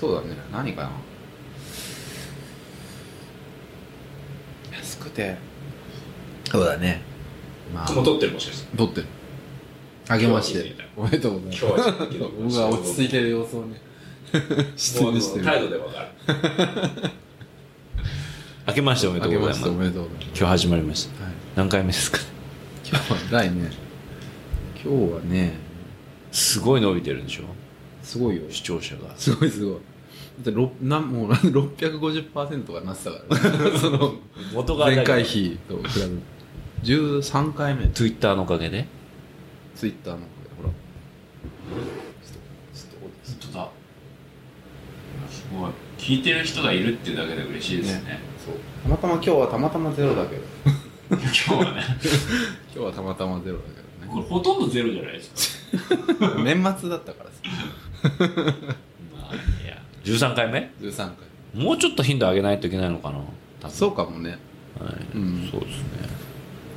そうだね。何かな。安くて。そうだね。まあ。もう撮ってるもしかして。撮ってる。あげまして。おめでとうございます。僕が落ち着いてる様子をね。質もう問してる。態度でわかる。明けましておめであとうございます。げましておめでとうございます。今日始まりました。はい。何回目ですか今日は第ね。今日はねすごい伸びてるんでしょ？すごいよ。視聴者が。すごいすごい。だってろなんもう650%とかなってたからね。その元が前。回比と比べる13回目。Twitter のおかげで？ツイッターのほらちょっとちょっとだすごい。聞いてる人がいるっていうだけで嬉しいですね。そう。たまたま今日はたまたまゼロだけど。今日はね。今日はたまたまゼロだけどこれほとんどゼロじゃないですか。ね年末だったからさまあいや。13回目？13回。もうちょっと頻度上げないといけないのかな？多分。そうかもね。はい。うん。そうですね。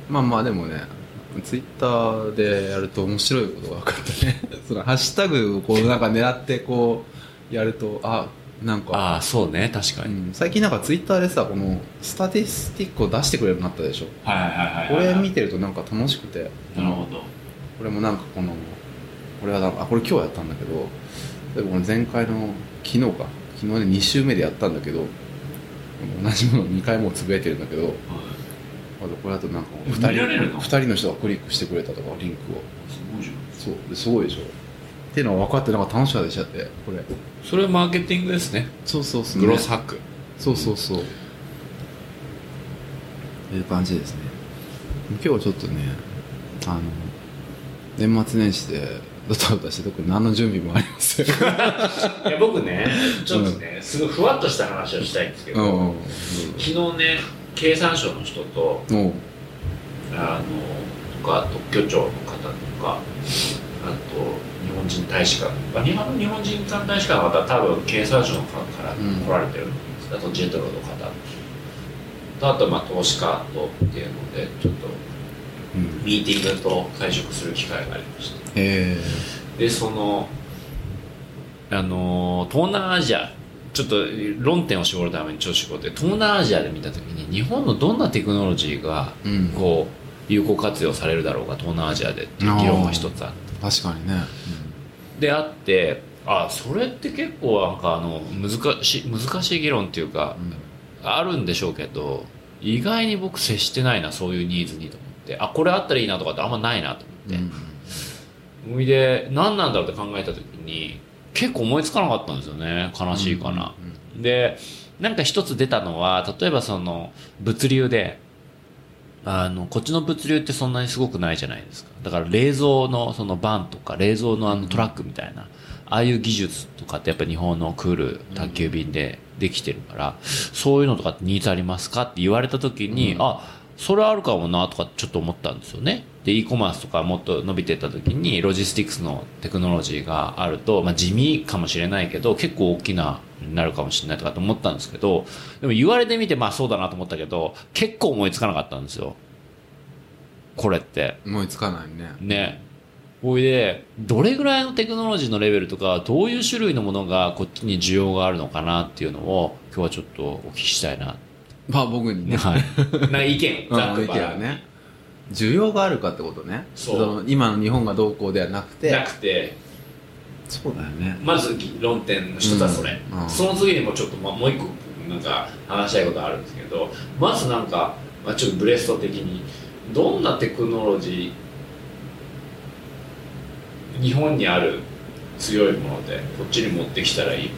まあまあでもねツイッターでやると面白いことが分かったね。そのハッシュタグをこうなんか狙ってこうやるとあなんか。ああそうね。確かに、うん、最近なんかツイッターでさこのスタティスティックを出してくれるようになったでしょ？はいはいはいこはい。れ見てるとなんか楽しくて。なるほど。これもなんかこのこれはなあこれ今日やったんだけど前回の昨日か。昨日ね2週目でやったんだけど同じものを2回もつぶやいてるんだけどあとこれだとなんか2人見られるの？二人の人がクリックしてくれたとかリンクを。すごいじゃん。そう。ですごいでしょ。っていうのが分かってなんか楽しかったでしちゃってこれ。それマーケティングですね。そうそうそう、グロスハック。そうそうそう。という感じですね。今日はちょっとねあの年末年始でドタバタして特に何の準備もありません。いや僕ねちょっとね、すごいふわっとした話をしたいんですけど、うん。うん昨日ね経産省の人とおうあのとか特許庁の方とかあと日本人大使館あ日本日本人大使館の方は多分経産省の方からうん来られてるんです、あとジェトロの方。とあとまあ投資家とっていうのでちょっとうんミーティングと会食する機会がありまして。えでそのあの東南アジアちょっと論点を絞るためにちょっと絞って東南アジアで見た時に日本のどんなテクノロジーがこう有効活用されるだろうか東南アジアでっていう議論が一つあって。確かにね、であってあそれって結構なんかあの難しい難しい議論っていうかうん。あるんでしょうけど意外に僕接してないなそういうニーズにと。思ってあこれあったらいいなとかってあんまないなと思って、ほいで何なんだろうって考えた時に結構思いつかなかったんですよね。悲しいかな、でなんか一つ出たのは例えばその物流であのこっちの物流ってそんなにすごくないじゃないですか。だから冷蔵のそのバンとか冷蔵のあのトラックみたいな、ああいう技術とかってやっぱ日本のクール宅急便でできてるから、そういうのとかってニーズありますかって言われた時に、あそれあるかもなとかちょっと思ったんですよね。で e コマースとかもっと伸びていった時にロジスティクスのテクノロジーがあると、まあ、地味かもしれないけど結構大きなになるかもしれないとかと思ったんですけどでも言われてみてまあそうだなと思ったけど結構思いつかなかったんですよ。これって。思いつかないね。ね。ほいでどれぐらいのテクノロジーのレベルとかどういう種類のものがこっちに需要があるのかなっていうのを今日はちょっとお聞きしたいなまあ僕にね。はい。なんか意見ざっくばらね。需要があるかってことね。そう。の今の日本がどうこうではなくて。なくて。そうだよね。まず論点の一つはそれ、うん。うん。その次にもちょっとまもう一個なんか話したいことあるんですけどまずなんか、まあ、ちょっとブレスト的にどんなテクノロジー日本にある強いものでこっちに持ってきたらいい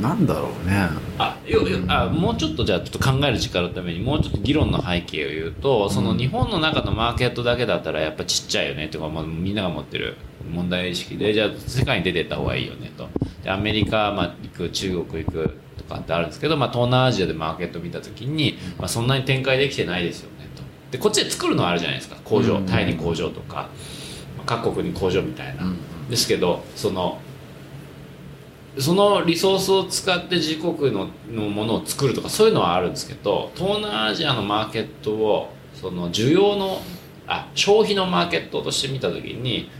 なんだろうね。あよよあもうちょっとじゃあちょっと考える時間のためにもうちょっと議論の背景を言うとその日本の中のマーケットだけだったらやっぱちっちゃいよねとか、まあ、みんなが持ってる問題意識でじゃあ世界に出てった方がいいよねと。でアメリカ、まあ、行く中国行くとかってあるんですけど、まあ、東南アジアでマーケット見た時に、まあ、そんなに展開できてないですよねと。でこっちで作るのはあるじゃないですか。工場うん。タイに工場とか、まあ各国に工場みたいな、うん。ですけどそのそのリソースを使って自国ののものを作るとかそういうのはあるんですけど東南アジアのマーケットをその需要のあ消費のマーケットとして見た時に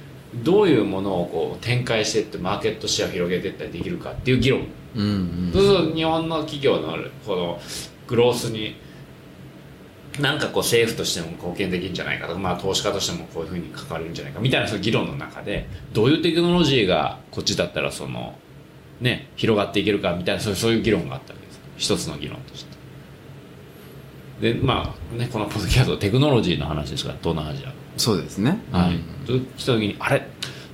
どういうものをこう展開していってマーケットシェアを広げていったりできるかっていう議論。うんうん。そうすると日本の企業のこのグロースになんかこう政府としても貢献できるんじゃないかとか、まあ、投資家としてもこういうふうに関われるんじゃないかみたいなその議論の中でどういうテクノロジーがこっちだったらその、ね、広がっていけるかみたいなそういうそういう議論があったわけです一つの議論として。でまあねこのポッドキャストテクノロジーの話ですから東南アジそうですね。アはい、うんと来た時にあれ？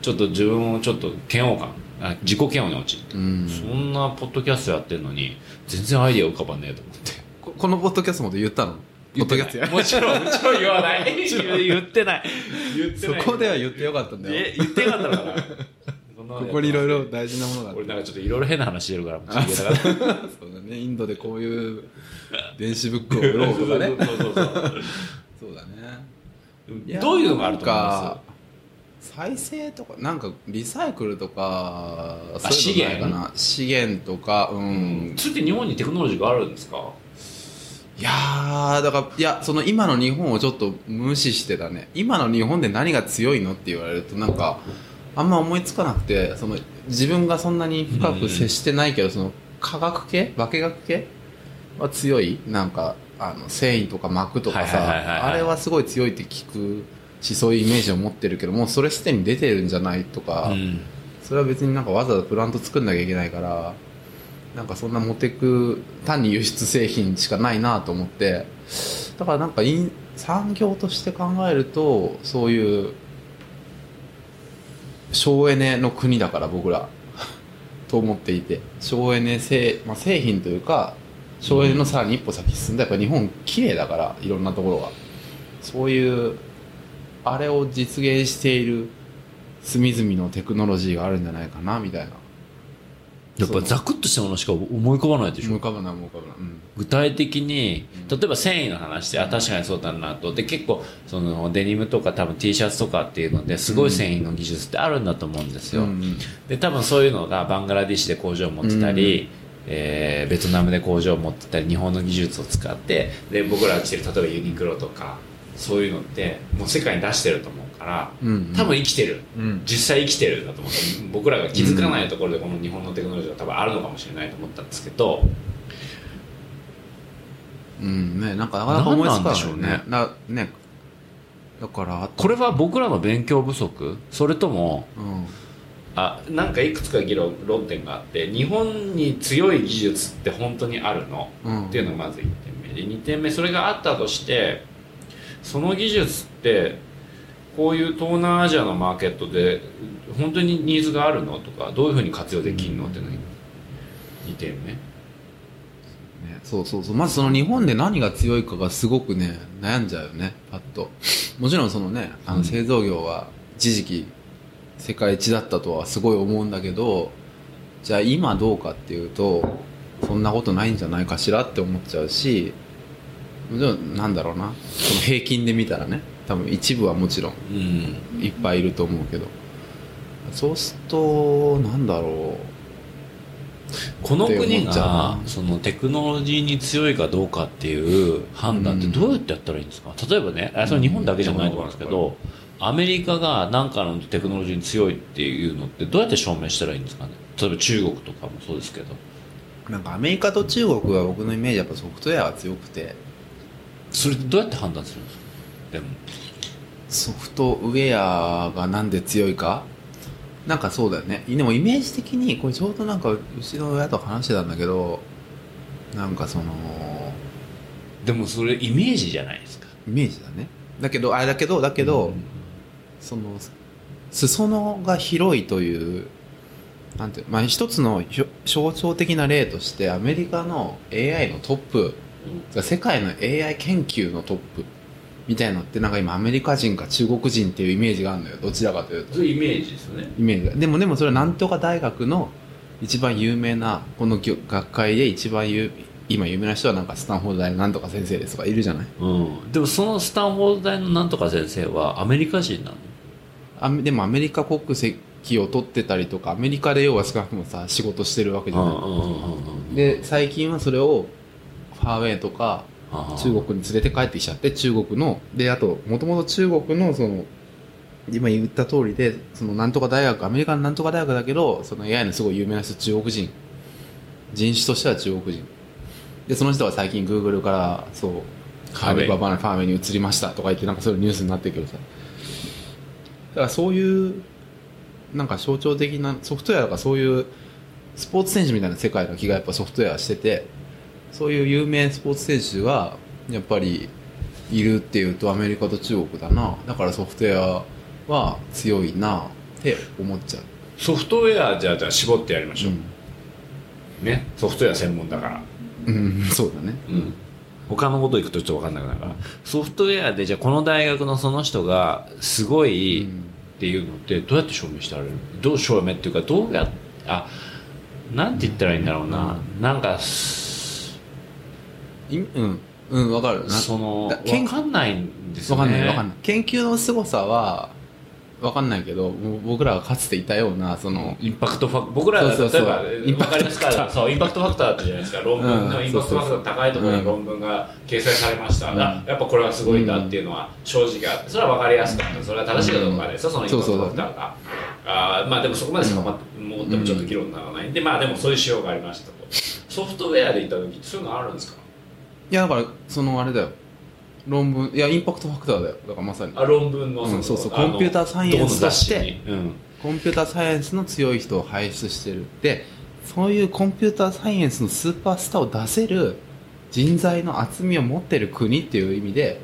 ちょっと自分をちょっと嫌悪感。あ自己嫌悪に陥って。うん。そんなポッドキャストやってるのに全然アイディア浮かばねえと思って。ここのポッドキャストもで言ったの？ポッドキャストや。もちろんもちろん言わない。言ってない。言ってそない。こでは言ってよかったんだよ。え言ってよかったのかな？ここにいろいろ大事なものがある俺なんかちょっといろいろ変な話してるから そうだね。インドでこういう電子ブックを売ろうとかね。そうだね。どういうのがあると思いまなんか再生とかなんかリサイクルとかあそういうのないかな。資源？とかうん、すそれって日本にテクノロジーがあるんですか？いやーだからいやその今の日本をちょっと無視してたね。今の日本で何が強いのって言われるとなんかあんま思いつかなくてその自分がそんなに深く接してないけど、その化学系？化学系？は強い。なんかあの繊維とか膜とかさあれはすごい強いって聞くしそういうイメージを持ってるけどもうそれすでに出てるんじゃないとか、うん。それは別になんかわざわざプラント作んなきゃいけないからなんかそんな持ってく単に輸出製品しかないなと思って。だからなんかイン産業として考えるとそういう省エネの国だから僕ら。と思っていて。省エネ製、まあ、製品というか省エネのさらに一歩先進んだ。やっぱ日本綺麗だからいろんなところが。そういうあれを実現している隅々のテクノロジーがあるんじゃないかなみたいな。やっぱざくっとしたものしか思い浮かばないでしょ。思い浮かばない思い浮かばない、うん。具体的に例えば繊維の話であ確かにそうだなと。で結構そのデニムとか多分 T シャツとかっていうのですごい繊維の技術ってあるんだと思うんですよ、うんで多分そういうのがバングラディッシュで工場を持ってたり、えーベトナムで工場を持ってたり日本の技術を使ってで僕らが着てる例えばユニクロとかそういうのってもう世界に出してると思うから、うん多分生きてる、うん。実際生きてるんだと思う。僕らが気づかないところでこの日本のテクノロジーが多分あるのかもしれないと思ったんですけどうん。ねなんかなかなか思いつかないでしょうね。なね。だからこれは僕らの勉強不足？それともうん。あなんかいくつか議論論点があって日本に強い技術って本当にあるの、うん。っていうのがまず1点目。で2点目それがあったとしてその技術ってこういう東南アジアのマーケットで本当にニーズがあるのとかどういうふうに活用できるのっていうのが2点目。ねそうそうそう。まずその日本で何が強いかがすごくね悩んじゃうよねパッと。もちろんそのねあの製造業は一時期世界一だったとはすごい思うんだけどじゃあ今どうかっていうとそんなことないんじゃないかしらって思っちゃうしもちろんなんだろうな。その平均で見たらね。多分一部はもちろんうん。いっぱいいると思うけど。そうするとなんだろこの国がな。そのテクノロジーに強いかどうかっていう判断ってどうやってやったらいいんですか、例えばねあそれ日本だけじゃないと思うんですけど、アメリカが何かのテクノロジーに強いっていうのってどうやって証明したらいいんですかね？例えば中国とかもそうですけど。うなんかアメリカと中国は僕のイメージやっぱソフトウェアが強くて。それってどうやって判断するんですか？でも。ソフトウェアがなんで強いか？なんかそうだよね。でもイメージ的にこれちょうどなんかうちの親と話してたんだけどなんかそのでもそれイメージじゃないですか。イメージだね。だけどあれだけどだけど、その裾野が広いというなんてまあ一つの象徴的な例としてアメリカの AI のトップ世界の AI 研究のトップみたいのってなんか今アメリカ人か中国人っていうイメージがあるのよ。どちらかというと。そういうイメージですよね。イメージが。でもでもそれはなんとか大学の一番有名なこの業学会で一番有今有名な人はなんかスタンフォード大のなんとか先生ですとかいるじゃない？うん。でもそのスタンフォード大のなんとか先生はアメリカ人なの？あでもアメリカ国籍を取ってたりとかアメリカで要は少なくともさ仕事してるわけじゃない、うんうんうんうん。で最近はそれをファーウェイとか中国に連れて帰ってきちゃって中国のであともともと中国のその今言った通りでそのなんとか大学アメリカのなんとか大学だけどその AI のすごい有名な人中国人。人種としては中国人。でその人は最近グーグルからそうアリババのファーウェイに移りましたとか言ってなんかそういうニュースになってるけどさ。だからそういうなんか象徴的なソフトウェアとかそういうスポーツ選手みたいな世界の気がやっぱソフトウェアしててそういう有名スポーツ選手がやっぱりいるっていうとアメリカと中国だな。だからソフトウェアは強いなって思っちゃう、ソフトウェアじゃあじゃあ絞ってやりましょう、ね？ソフトウェア専門だから。うん、うん、そうだね。うん。他のこといくとちょっと分かんなくなるから。ソフトウェアでじゃあこの大学のその人がすごいっていうのってどうやって証明してられる？どう証明っていうかどうやあなんて言ったらいいんだろうな、なんかいうんうんわかる。なその分かんないんですよね。わかんないわかんない。研究の凄さはわかんないけど僕らがかつていたようなそのインパクトファク僕らが例えそうそう。そうばインパクト分かりますか？そうインパクトファクターだったじゃないですか。論文。のうんインパクトファクターの高いところにうん論文が掲載されました、うん。あやっぱこれはすごいんだっていうのは正直あってそれは分かりやすかった。それは正しいかどうかですよそのインパクトファクターが。あーまあでもそこまでしかま持ってもちょっと議論にならない。んでまあでもそういう仕様がありましたと。ソフトウェアでいった時そういうのあるんですか？いやだからそのあれだよ。論文いやインパクトファクターだよ。だからまさに。あ論文のうんそうそう。コンピューターサイエンスとしてコンピューターサイエンスの強い人を輩出してる。でそういうコンピューターサイエンスのスーパースターを出せる人材の厚みを持ってる国っていう意味で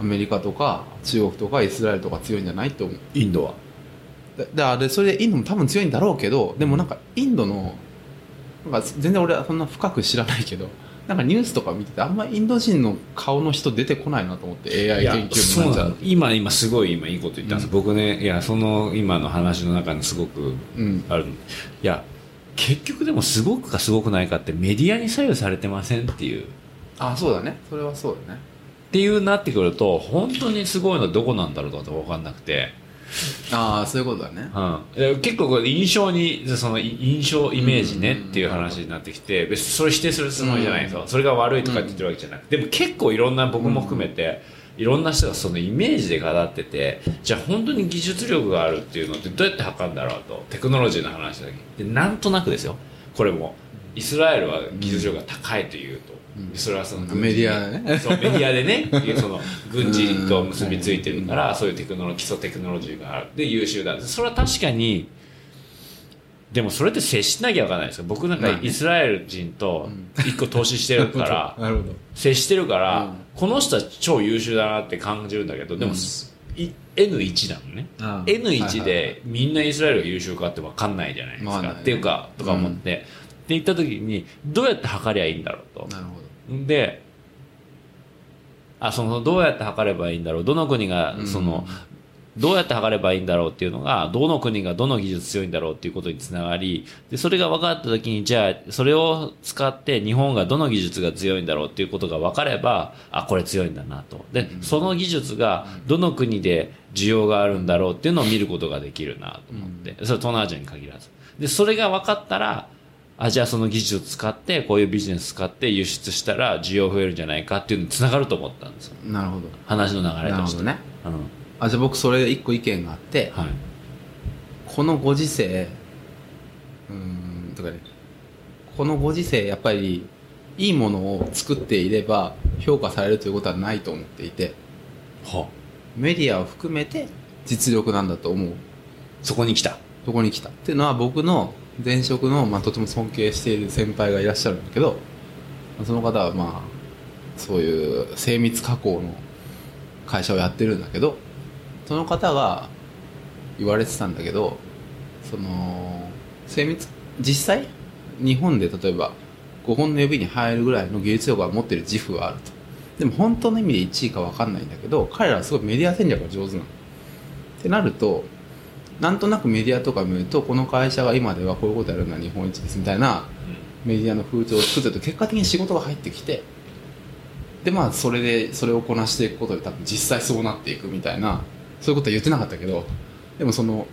アメリカとか中国とかイスラエルとか強いんじゃないと思う。インドは。でであれそれでインドも多分強いんだろうけどでもなんかインドのなんか全然俺はそんな深く知らないけどなんかニュースとか見ててあんまインド人の顔の人出てこないなと思って AI 研究そうになっちゃうなの今今すごい今いいこと言ったんです、僕ねいやその今の話の中にすごくうん。ある。いや結局でもすごくかすごくないかってメディアに左右されてませんっていう。あそうだね。それはそうだね。っていうなってくると本当にすごいのはどこなんだろうかと分かんなくて、ああそういうことだね。うん、で結構これ印象にそのい印象イメージねっていう話になってきて別にそれ否定するつもりじゃないんですよ、それが悪いとかって言ってるわけじゃなくて、でも結構いろんな僕も含めて、いろんな人がそのイメージで語っててじゃあ本当に技術力があるっていうのってどうやって測るんだろうと。テクノロジーの話だけ。でなんとなくですよ。これも。イスラエルは技術力が高いというと、それはそのメディアでね。そうメディアでねその軍事と結びついてるからそういうテクノロ基礎テクノロジーがあるで優秀だ。それは確かにでもそれって接しなきゃ分かんないですよ。僕なんかイスラエル人と一個投資してるから なるほど。接してるから、うん。この人は超優秀だなって感じるんだけどでも、い N1 だもんね。ああ。N1 でみんなイスラエルが優秀かって分かんないじゃないですか、まあね。っていうかとか思って、って言った時にどうやって測りゃいいんだろうと。なるほどであそのどうやって測ればいいんだろう。どの国がその、どうやって測ればいいんだろうっていうのがどの国がどの技術強いんだろうっていうことにつながりでそれが分かった時にじゃあそれを使って日本がどの技術が強いんだろうっていうことが分かればあこれ強いんだなと。でその技術がどの国で需要があるんだろうっていうのを見ることができるなと思って。それは東南アジアに限らず。でそれが分かったらあじゃあその技術を使ってこういうビジネス使って輸出したら需要増えるんじゃないかっていうのにつながると思ったんですよ。なるほど。話の流れとして。なるほどね。うん。あじゃあ僕それで一個意見があってはい。このご時世うーんとかね。このご時世やっぱりいいものを作っていれば評価されるということはないと思っていてはメディアを含めて実力なんだと思う。そこに来た。とこに来た。っていうのは僕の前職の、まあ、とても尊敬している先輩がいらっしゃるんだけどその方はまあそういう精密加工の会社をやってるんだけどその方が言われてたんだけどその精密実際日本で例えば5本の指に入るぐらいの技術力が持ってる自負はあると。でも本当の意味で1位か分かんないんだけど彼らはすごいメディア戦略が上手なの。ってなるとなんとなくメディアとか見るとこの会社が今ではこういうことやるのは日本一ですみたいなメディアの風潮を作ってると結果的に仕事が入ってきてでまあそれでそれをこなしていくことで多分実際そうなっていくみたいなそういうことは言ってなかったけどでもその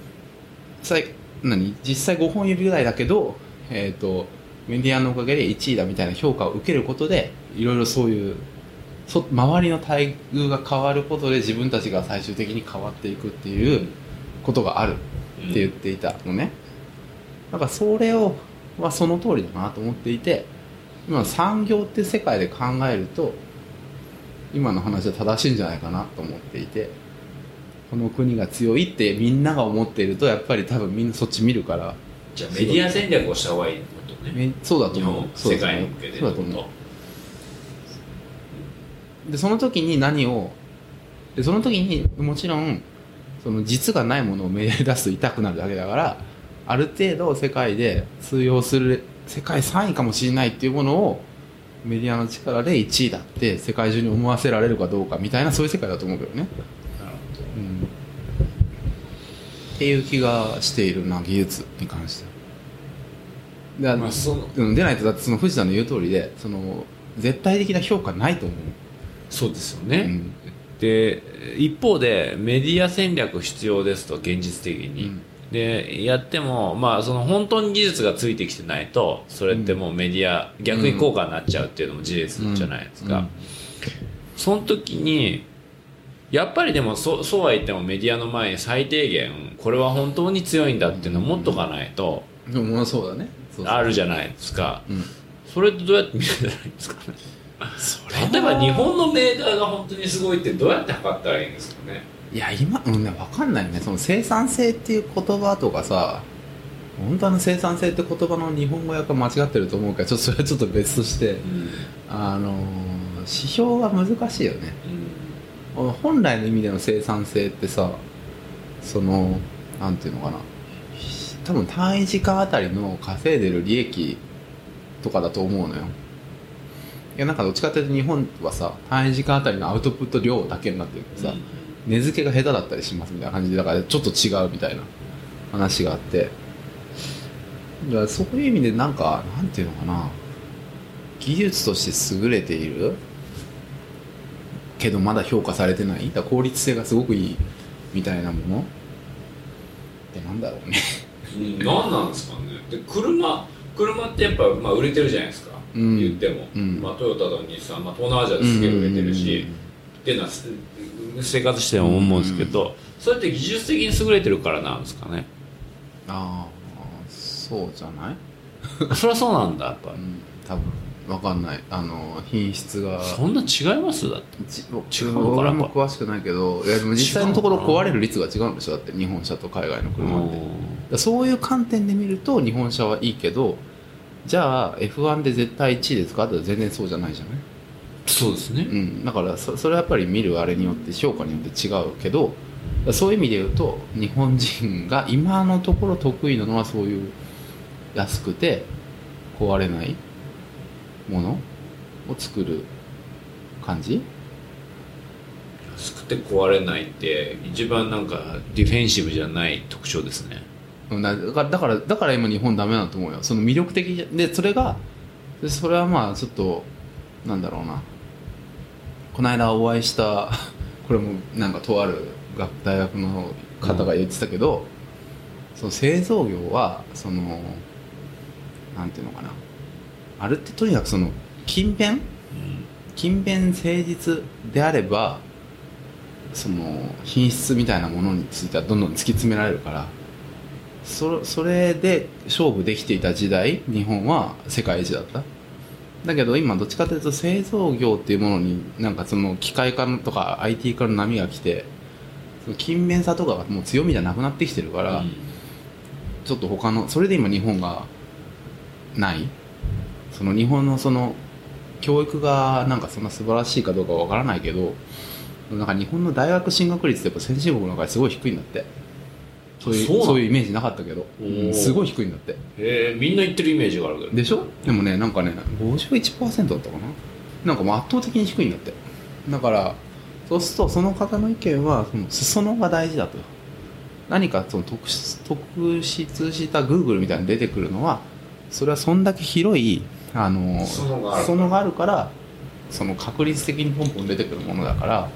何？実際5本指ぐらいだけど、えー、とメディアのおかげで1位だみたいな評価を受けることでいろいろそういうそ周りの待遇が変わることで自分たちが最終的に変わっていくっていうことがあるって言っていたのね、だからそれをはその通りだなと思っていて今産業って世界で考えると今の話は正しいんじゃないかなと思っていてこの国が強いってみんなが思っているとやっぱり多分みんなそっち見るから。じゃあメディア戦略をした方がいいことね。めそうだと思う。世界に向けてそうだと思う。でその時に何をでその時にもちろんその実がないものをめで出すと痛くなるだけだからある程度世界で通用する世界3位かもしれないっていうものをメディアの力で1位だって世界中に思わせられるかどうかみたいなそういう世界だと思うけどね、なるほうん、っていう気がしているな技術に関して。はでまあそのうん、でないとだってその藤田の言う通りでその絶対的な評価ないと思う、そうですよね、うんで一方でメディア戦略必要ですと現実的に、うん。でやっても、まあ、その本当に技術がついてきてないとそれってもうメディア、逆に効果になっちゃうっていうのも事実じゃないですか、うん。その時にやっぱりでもそそうは言ってもメディアの前に最低限これは本当に強いんだっていうのを持っとかないとでもまあそうだね。あるじゃないですか、うん。それってどうやって見れたらいいんですかね。そ 例えば日本のメーカーが本当にすごいってどうやって測ったらいいんですかね？いや今うんね分かんないね。その生産性っていう言葉とかさ本当の生産性って言葉の日本語訳が間違ってると思うからちょっとそれはちょっと別としてうん。あのー指標が難しいよね。本来の意味での生産性ってさそのなんていうのかな。多分単位時間あたりの稼いでる利益とかだと思うのよいやなんかどっちかっていうと日本はさ単位時間あたりのアウトプット量だけになってるけどさ、値付けが下手だったりしますみたいな感じでだからちょっと違うみたいな話があって。だからそういう意味でなんかなんていうのかな。技術として優れているけどまだ評価されてない。だ効率性がすごくいいみたいなもの。ってなんだろうね。うん、何なんですかね。で車車ってやっぱ、まあ、売れてるじゃないですか、うん言っても、うん。まあ、トヨタと日産、まあ、東南アジアですげえ売れてるし、っていうのはす生活しても思うんですけど、それって技術的に優れてるからなんですかね。ああそうじゃない？そりゃそうなんだやっぱ。うん多分。わかんない。あの品質が。そんな違います？だって。ち違うのかな俺も詳しくないけどいやでも実際のところ壊れる率が違うんでしょ？だって日本車と海外の車って。そういう観点で見ると日本車はいいけどじゃあ F1 で絶対1位ですかって全然そうじゃないじゃない？そうですね、うん、だからそそれはやっぱり見るあれによって評価によって違うけどそういう意味で言うと日本人が今のところ得意なのはそういう安くて壊れないものを作る感じ？安くて壊れないって一番なんかディフェンシブじゃない特徴ですね。うんだからだからだから今日本ダメだと思うよ。その魅力的でそれがでそれはまあちょっとなんだろうな。この間お会いした これもなんかとある学大学の方が言ってたけど、その製造業はそのなんていうのかな。あれってとにかくその勤勉勤勉誠実であればその品質みたいなものについてはどんどん突き詰められるからそそれで勝負できていた時代日本は世界一だった。だけど今どっちかというと製造業っていうものになんかその機械化とか IT 化の波が来てその勤勉さとかがもう強みじゃなくなってきてるから、うん。ちょっと他のそれで今日本がない。その日本のその教育がなんかそんな素晴らしいかどうかわからないけどなんか日本の大学進学率ってやっぱ先進国の中ですごい低いんだってそういうそういうイメージなかったけど、すごい低いんだって。へえみんな言ってるイメージがあるけど。でしょ？でもねなんかね51%だったかな？なんかもう圧倒的に低いんだって。だからそうするとその方の意見はその裾野が大事だと。何かその特殊特筆した Google みたいに出てくるのはそれはそんだけ広いあの裾野がある裾野があるからその確率的にポンポン出てくるものだから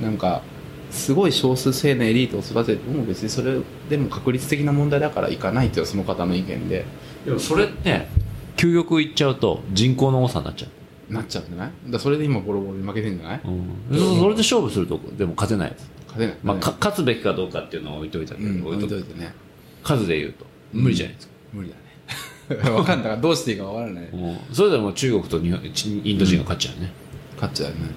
なんかすごい少数制のエリートを育てても別にそれでも確率的な問題だからいかないっていうその方の意見で。でもそれって究極言っちゃうと人口の多さになっちゃう。なっちゃうんじゃない？だそれで今ボロボロに負けてんじゃない？うん、そそれで勝負するとでも勝てないです、勝てない、まあ、か勝つべきかどうかっていうのは置いといたけど、うん、置いとといてね。数で言うと。無理じゃないですか、無理だね。分かんない。からどうしていいか分からない。もうそれでも中国と日本ちインド人が勝っちゃうね、勝っちゃうよね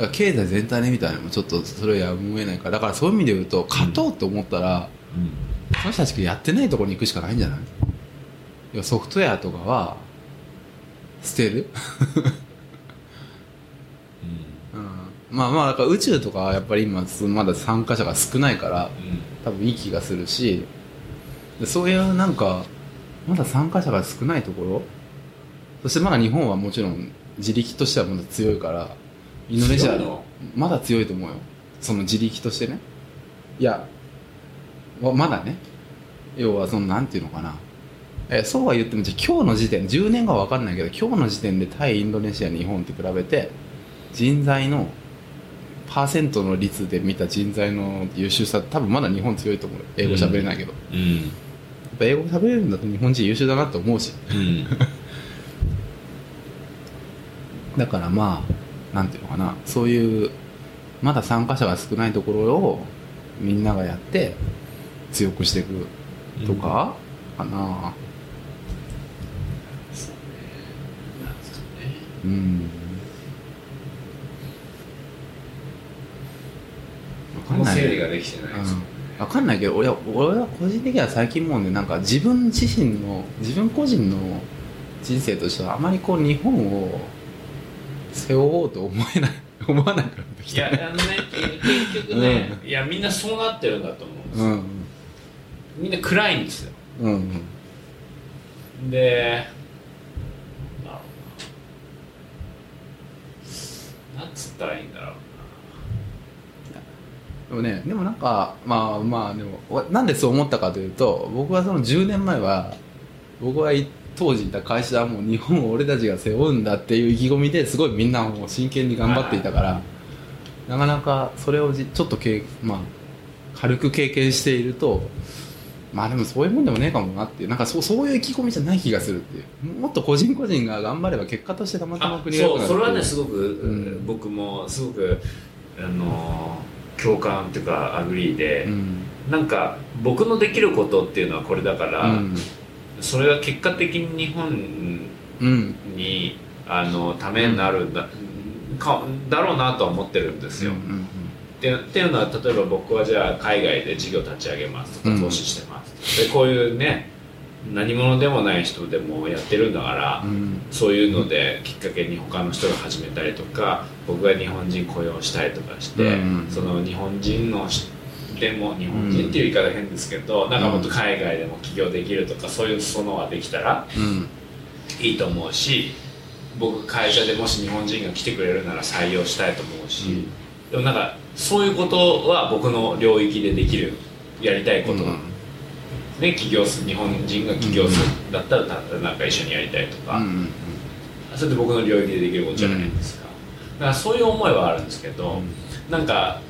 だから経済全体で見たらもちょっとそれはやむを得ないからだからそういう意味で言うと勝とうって思ったら、その人たちがやってないところに行くしかないんじゃない？ソフトウェアとかは捨てる、うん、まあまあだから宇宙とかはやっぱり今まだ参加者が少ないから多分いい気がするしでそういうなんかまだ参加者が少ないところそしてまだ日本はもちろん自力としてはまだ強いからインドネシアの。まだ強いと思うよ。その自力としてね。いやままだね。要はそのなんていうのかな。えそうは言ってもじゃあ今日の時点10年後は分かんないけど今日の時点で対インドネシア日本って比べて人材のパーセントの率で見た人材の優秀さ多分まだ日本強いと思うよ。英語喋れないけど、やっうん。ぱ英語喋れるんだと日本人優秀だなって思うし。うん。だからまあなんていうのかな。そういうまだ参加者が少ないところをみんながやって強くしていくとか、かな。うん。わかんない。整理ができてないです。うん。わかんないけど俺は俺は個人的には最近もうねなんか自分自身の自分個人の人生としてはあまりこう日本を背負おうと思えない 思わなくなってきいたやあのね結局ね、いやみんなそうなってるんだと思うんですよ、うんみんな暗いんですよ。うんでなん。だろうななんつったらいいんだろうでもねでもなんかまあまあでもわなんでそう思ったかというと僕はその10年前は僕はい当時いた会社はもう日本を俺たちが背負うんだっていう意気込みですごいみんなもう真剣に頑張っていたからなかなかそれをじちょっとけ、まあ、軽く経験しているとまあでもそういうもんでもねえかもなっていうなんかそうそういう意気込みじゃない気がするっていう。もっと個人個人が頑張れば結果としてたまたまあ国がそうそれはねすごく、ん。僕もすごくあの共感っていうか agree で、うん。なんか僕のできることっていうのはこれだから、うんそれが結果的に日本うん。にあのためになるんだ,、かだろうなとは思ってるんですよ、うんってっていうのは例えば僕はじゃあ海外で事業立ち上げますとうん。か投資してます、でこういうね何者でもない人でもやってるんだから、うん。そういうのできっかけに他の人が始めたりとか僕が日本人雇用したりとかして、うんその日本人のしでも日本人っていう言い方変ですけど、なんかもっと海外でも起業できるとかそういうそのができたらうん。いいと思うし僕会社でもし日本人が来てくれるなら採用したいと思うし、でもなんかそういうことは僕の領域でできるやりたいこと、ね起業する日本人が起業する、だったらななんか一緒にやりたいとか、うんそれで僕の領域でできることじゃないですか、だからそういう思いはあるんですけど、なんか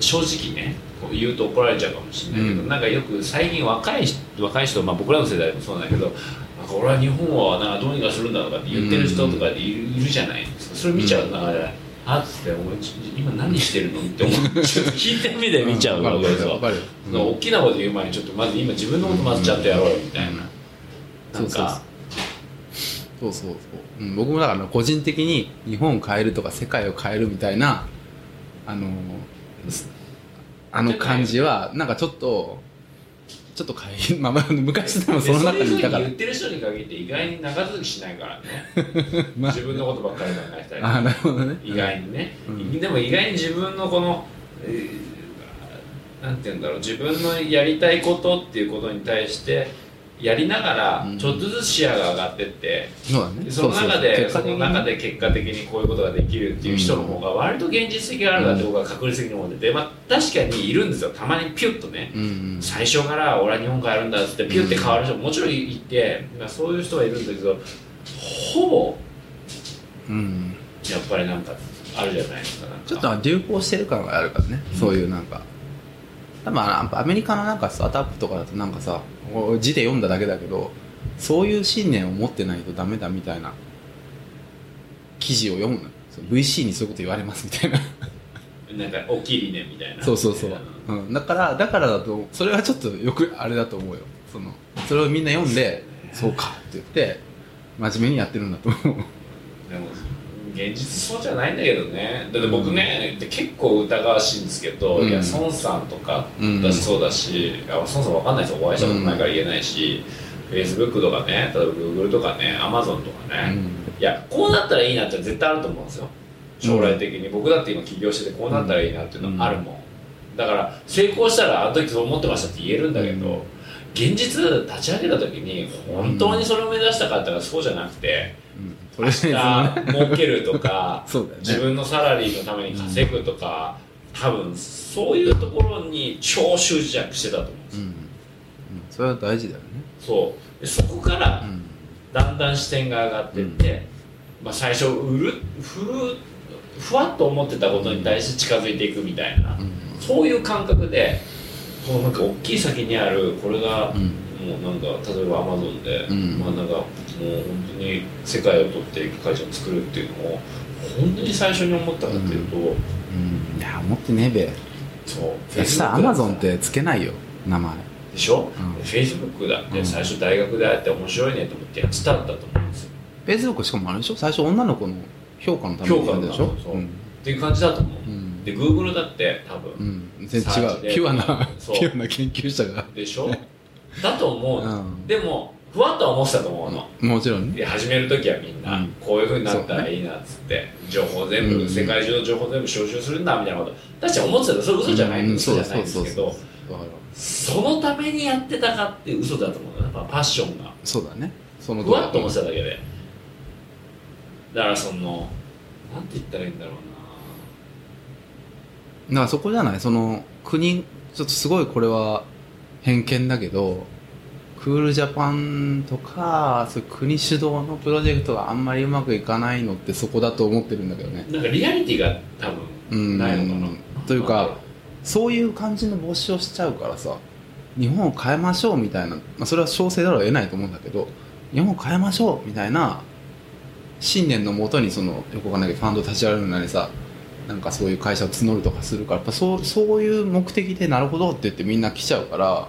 正直ねこう言うと怒られちゃうかもしれないけど、うん。なんかよく最近若い人若い人、まあ、僕らの世代もそうだけど俺は日本はなんかどうにかするんだとかって言ってる人とかいる,、じゃないですか。それ見ちゃうなあっつって「お前ち今何してるの?」って思う。聞いてみて見ちゃうわけですよわかる。よその大きなこと言う前にちょっとまず今自分のことまずちゃんとやろうよみたいな、なんか。そうそうそう、うん、僕もだから個人的に日本を変えるとか世界を変えるみたいなあのすあの感じはなんかちょっとちょっと変え まあまあ昔でもその中にいたから。言ってる人に限って意外に長続きしないからね。まあ。自分のことばっかり考えたりあなるほどね。意外にね、うん。でも意外に自分のこの、えーなんて言うんだろう。自分のやりたいことっていうことに対してやりながらうん。ちょっとずつ視野が上がってって、そうだね。その中でその中で結果的にこういうことができるっていう人の方が割と現実的があるなって僕は確率的に思ってて、まあ、確かにいるんですよ。たまにピュッとね、うんうん。最初から俺は日本帰るんだっつってピュッて変わる人ももちろんいて、まあ、そういう人はいるんだけどほぼうんやっぱりなんかあるじゃないですかちょっと流行してる感があるからね、そういうなんか多分アメリカのなんかスタートアップとかだとなんかさ字で読んだだけだけどそういう信念を持ってないとダメだみたいな記事を読むの。VC にそういうこと言われますみたいな。なんか大きい理念みたいな。そうそうそう、うん、だからだからだとそれはちょっとよくあれだと思うよ。そのそれをみんな読んでそうかって言って真面目にやってるんだと思う。でも現実そうじゃないんだけどね。だって僕ね、結構疑わしいんですけど、うん。いや孫さんとかうんだしそうだし、いや孫さんわかんないですよお会いしたことないから言えないし、Facebook とかね例えば Google とかね Amazon とかね、いやこうなったらいいなって絶対あると思うんですよ。将来的に、僕だって今起業しててこうなったらいいなっていうのあるもん、だから成功したらあの時そう思ってましたって言えるんだけど、うん現実立ち上げた時に本当にそれを目指したかったらそうじゃなくて、うん。明ね日儲けるとか ね。自分のサラリーのために稼ぐとか、多分そういうところに超執着してたと思うんですよ、うん、うん、それは大事だよね。そう。でそこからうん。だんだん視点が上がっていって、まあ、最初売るふるふわっと思ってたことに対して近づいていくみたいな、うん。そういう感覚でこうなんか大きい先にあるこれが、うん。もうなんか例えばアマゾンで、うん。まあなんかもう本当に世界を取っていく会社を作るっていうのを本当に最初に思ったかっていうと、うん。いや思ってねえべ。そう。そしたらアマゾンってつけないよ名前。でしょ、うん。フェイスブックだってうん。最初大学であって面白いねと思ってやってたんだと思うんですよ。フェイスブックしかもあれでしょ？最初女の子の評価のためにやるでしょ？うん。っていう感じだと思う、うんで Google だって多分、うん。全然違う。ピュアなピュアな研究者が。でしょ？だと思う、うん。でもふわっとは思ってたと思うの、もちろんね。で始める時はみんな、うん。こういうふうになったらいいなっつって、情報全部、うん。世界中の情報全部収集するんだみたいなこと確かに思ってたそれ嘘じゃない、うん。嘘じゃないんですけどそのためにやってたかって嘘だと思うのやっぱパッションが。そうだね。そのふわっと思ってただけで。だからそのなんて言ったらいいんだろうだからそこじゃない？その国ちょっとすごいこれは偏見だけどクールジャパンとかそ国主導のプロジェクトがあんまりうまくいかないのってそこだと思ってるんだけどね。ななんかリアリティが多うん分ないのかな。というかそういう感じの募集をしちゃうからさ日本を変えましょうみたいな、まあ、それは小生だろう得ないと思うんだけど日本を変えましょうみたいな信念のもとにそのよくわかんないけどファンド立ち上げるなりさなんかそういう会社を募るとかするからやっぱそうそういう目的でなるほどって言ってみんな来ちゃうから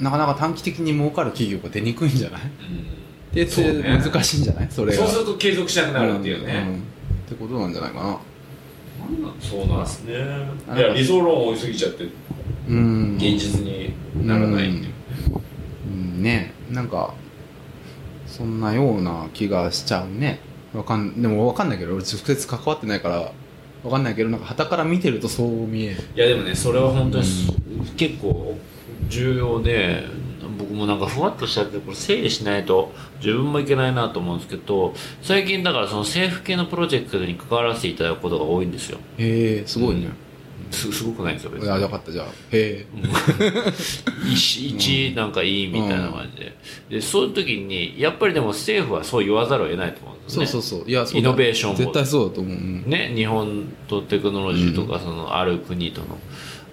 なかなか短期的に儲かる企業が出にくいんじゃない？うん。でそうね。難しいんじゃない？それが。そうすると継続しなくなるっていうね、んん。ってことなんじゃないかな。そうなんですね。あいや理想論を追いすぎちゃってうん。現実にならないっていう、うん。ね。なんかそんなような気がしちゃうね。わかんでもわかんないけど俺直接関わってないからわかんないけどなんか傍から見てるとそう見える。いやでもねそれは本当にす、結構重要で僕もなんかふわっとしちゃってこれ整理しないと自分もいけないなと思うんですけど最近だからその政府系のプロジェクトに関わらせていただくことが多いんですよ。へえすごいね、すすごくないんですよ別いやよかったじゃあ。へえ。一一なんかいいみたいな感じで,、でそういう時にやっぱりでも政府はそう言わざるを得ないと思うんですよね。そうそうそう。いやイノベーションも絶対そうだと思う、うん。ね、日本とテクノロジーとかそのある国との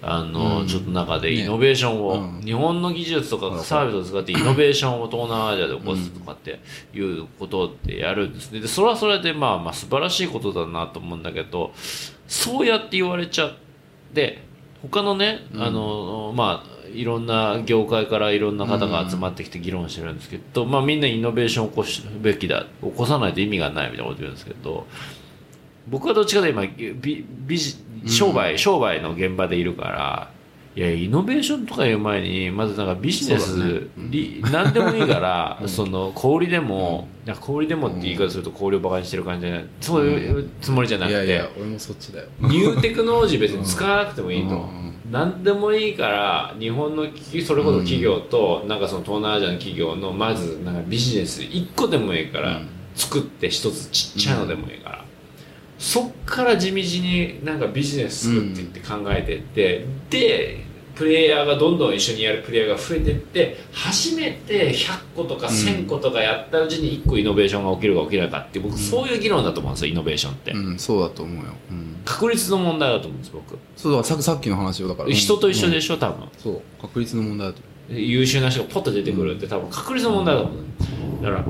あの、うん。ちょっと中でね。イノベーションを、うん。日本の技術とかサービスを使ってイノベーションを東南アジアで起こすとかっていうことってやるんですね。でそれはそれでまあまあ素晴らしいことだなと思うんだけどそうやって言われちゃって他のね、あのまあいろんな業界からいろんな方が集まってきて議論してるんですけど、まあみんなイノベーションを起こすべきだ起こさないと意味がないみたいなこと言うんですけど僕はどっちかというと今ビビジ商売、商売の現場でいるからいやイノベーションとかいう前にまずなんかビジネス、そうだね。り何でもいいから、その小売りでも、いや小売りでもって言い方すると小売りをバカにしてる感じじゃない？そういうつもりじゃなくて、いやいや俺もそっちだよ。ニューテクノロジー別に使わなくてもいいと、う。ん何でもいいから日本の企それこそ企業と、なんかその東南アジアの企業のまずなんかビジネス1個でもいいからうん。作って1つちっちゃいのでもいいから、そっから地道になんかビジネス作っていって考えていって、でプレイヤーがどんどん一緒にやるプレイヤーが増えていって初めて100個とか1000個とかやったうちに1個イノベーションが起きるか起きないかって僕そういう議論だと思うんですよイノベーションって、うんそうだと思うよ、うん、確率の問題だと思うんです僕。そうだささっきの話をだから。人と一緒でししょ多分。そう確率の問題だと優秀な人がポッと出てくるって多分確率の問題だと思う。だから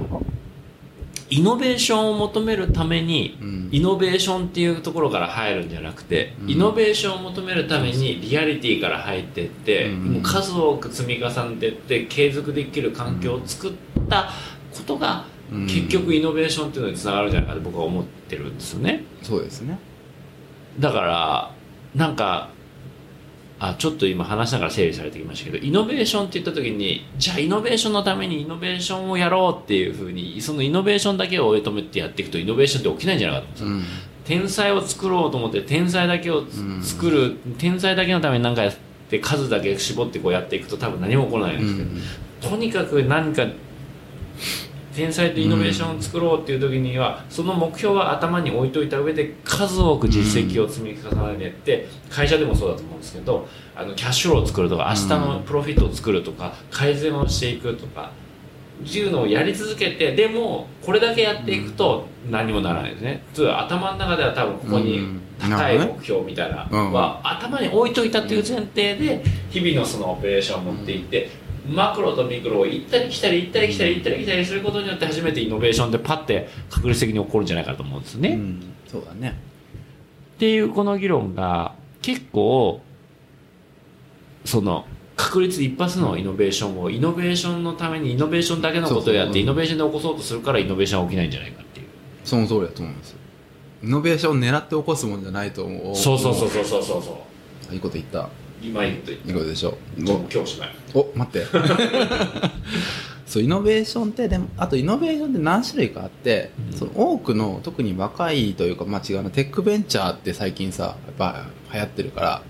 イノベーションを求めるためにうん。イノベーションっていうところから入るんじゃなくて、うん。イノベーションを求めるためにリアリティから入っていって、うん。もう数多く積み重ねていって継続できる環境を作ったことが、うん。結局イノベーションっていうのにつながるんじゃないかと僕は思ってるんですよね。そうですね。だからなんかあちょっと今話しながら整理されてきましたけどイノベーションって言った時にじゃあイノベーションのためにイノベーションをやろうっていうふうにそのイノベーションだけを追い止めてやっていくとイノベーションって起きないんじゃないかと思うんですよ。うん。天才を作ろうと思って天才だけをつうん作る、天才だけのために何かやって数だけ絞ってこうやっていくと多分何も起こらないんですけど、とにかく何か天才とイノベーションを作ろうっていう時には、その目標は頭に置いといた上で数多く実績を積み重ねて会社でもそうだと思うんですけどあのキャッシュフローを作るとか明日のプロフィットを作るとか改善をしていくとかいうのをやり続けてでもこれだけやっていくと何もならないですね、普通頭の中では多分ここにうん。高い目標みたいなうん。は頭に置いといたっていう前提で日々のそのオペレーションを持っていってマクロとミクロを行ったり来たり行ったり来たり行ったり来たりすることによって初めてイノベーションってパッて確率的に起こるんじゃないかと思うんですね。っうんそうだねていうこの議論が結構その確率一発のイノベーションをイノベーションのためにイノベーションだけのことをやってイノベーションで起こそうとするからイノベーションは起きないんじゃないかっていう。その通りだと思いますイノベーションを狙って起こすもんじゃないと思うそうそうそうそうそうそうそう。いいこと言った今言うと言っいいことでしょた。今日おしまい。お待って そうイノベーションってでもあとイノベーションって何種類かあって、うんその多くの特に若いというかまあ違うなテックベンチャーって最近さやっぱ流行ってるから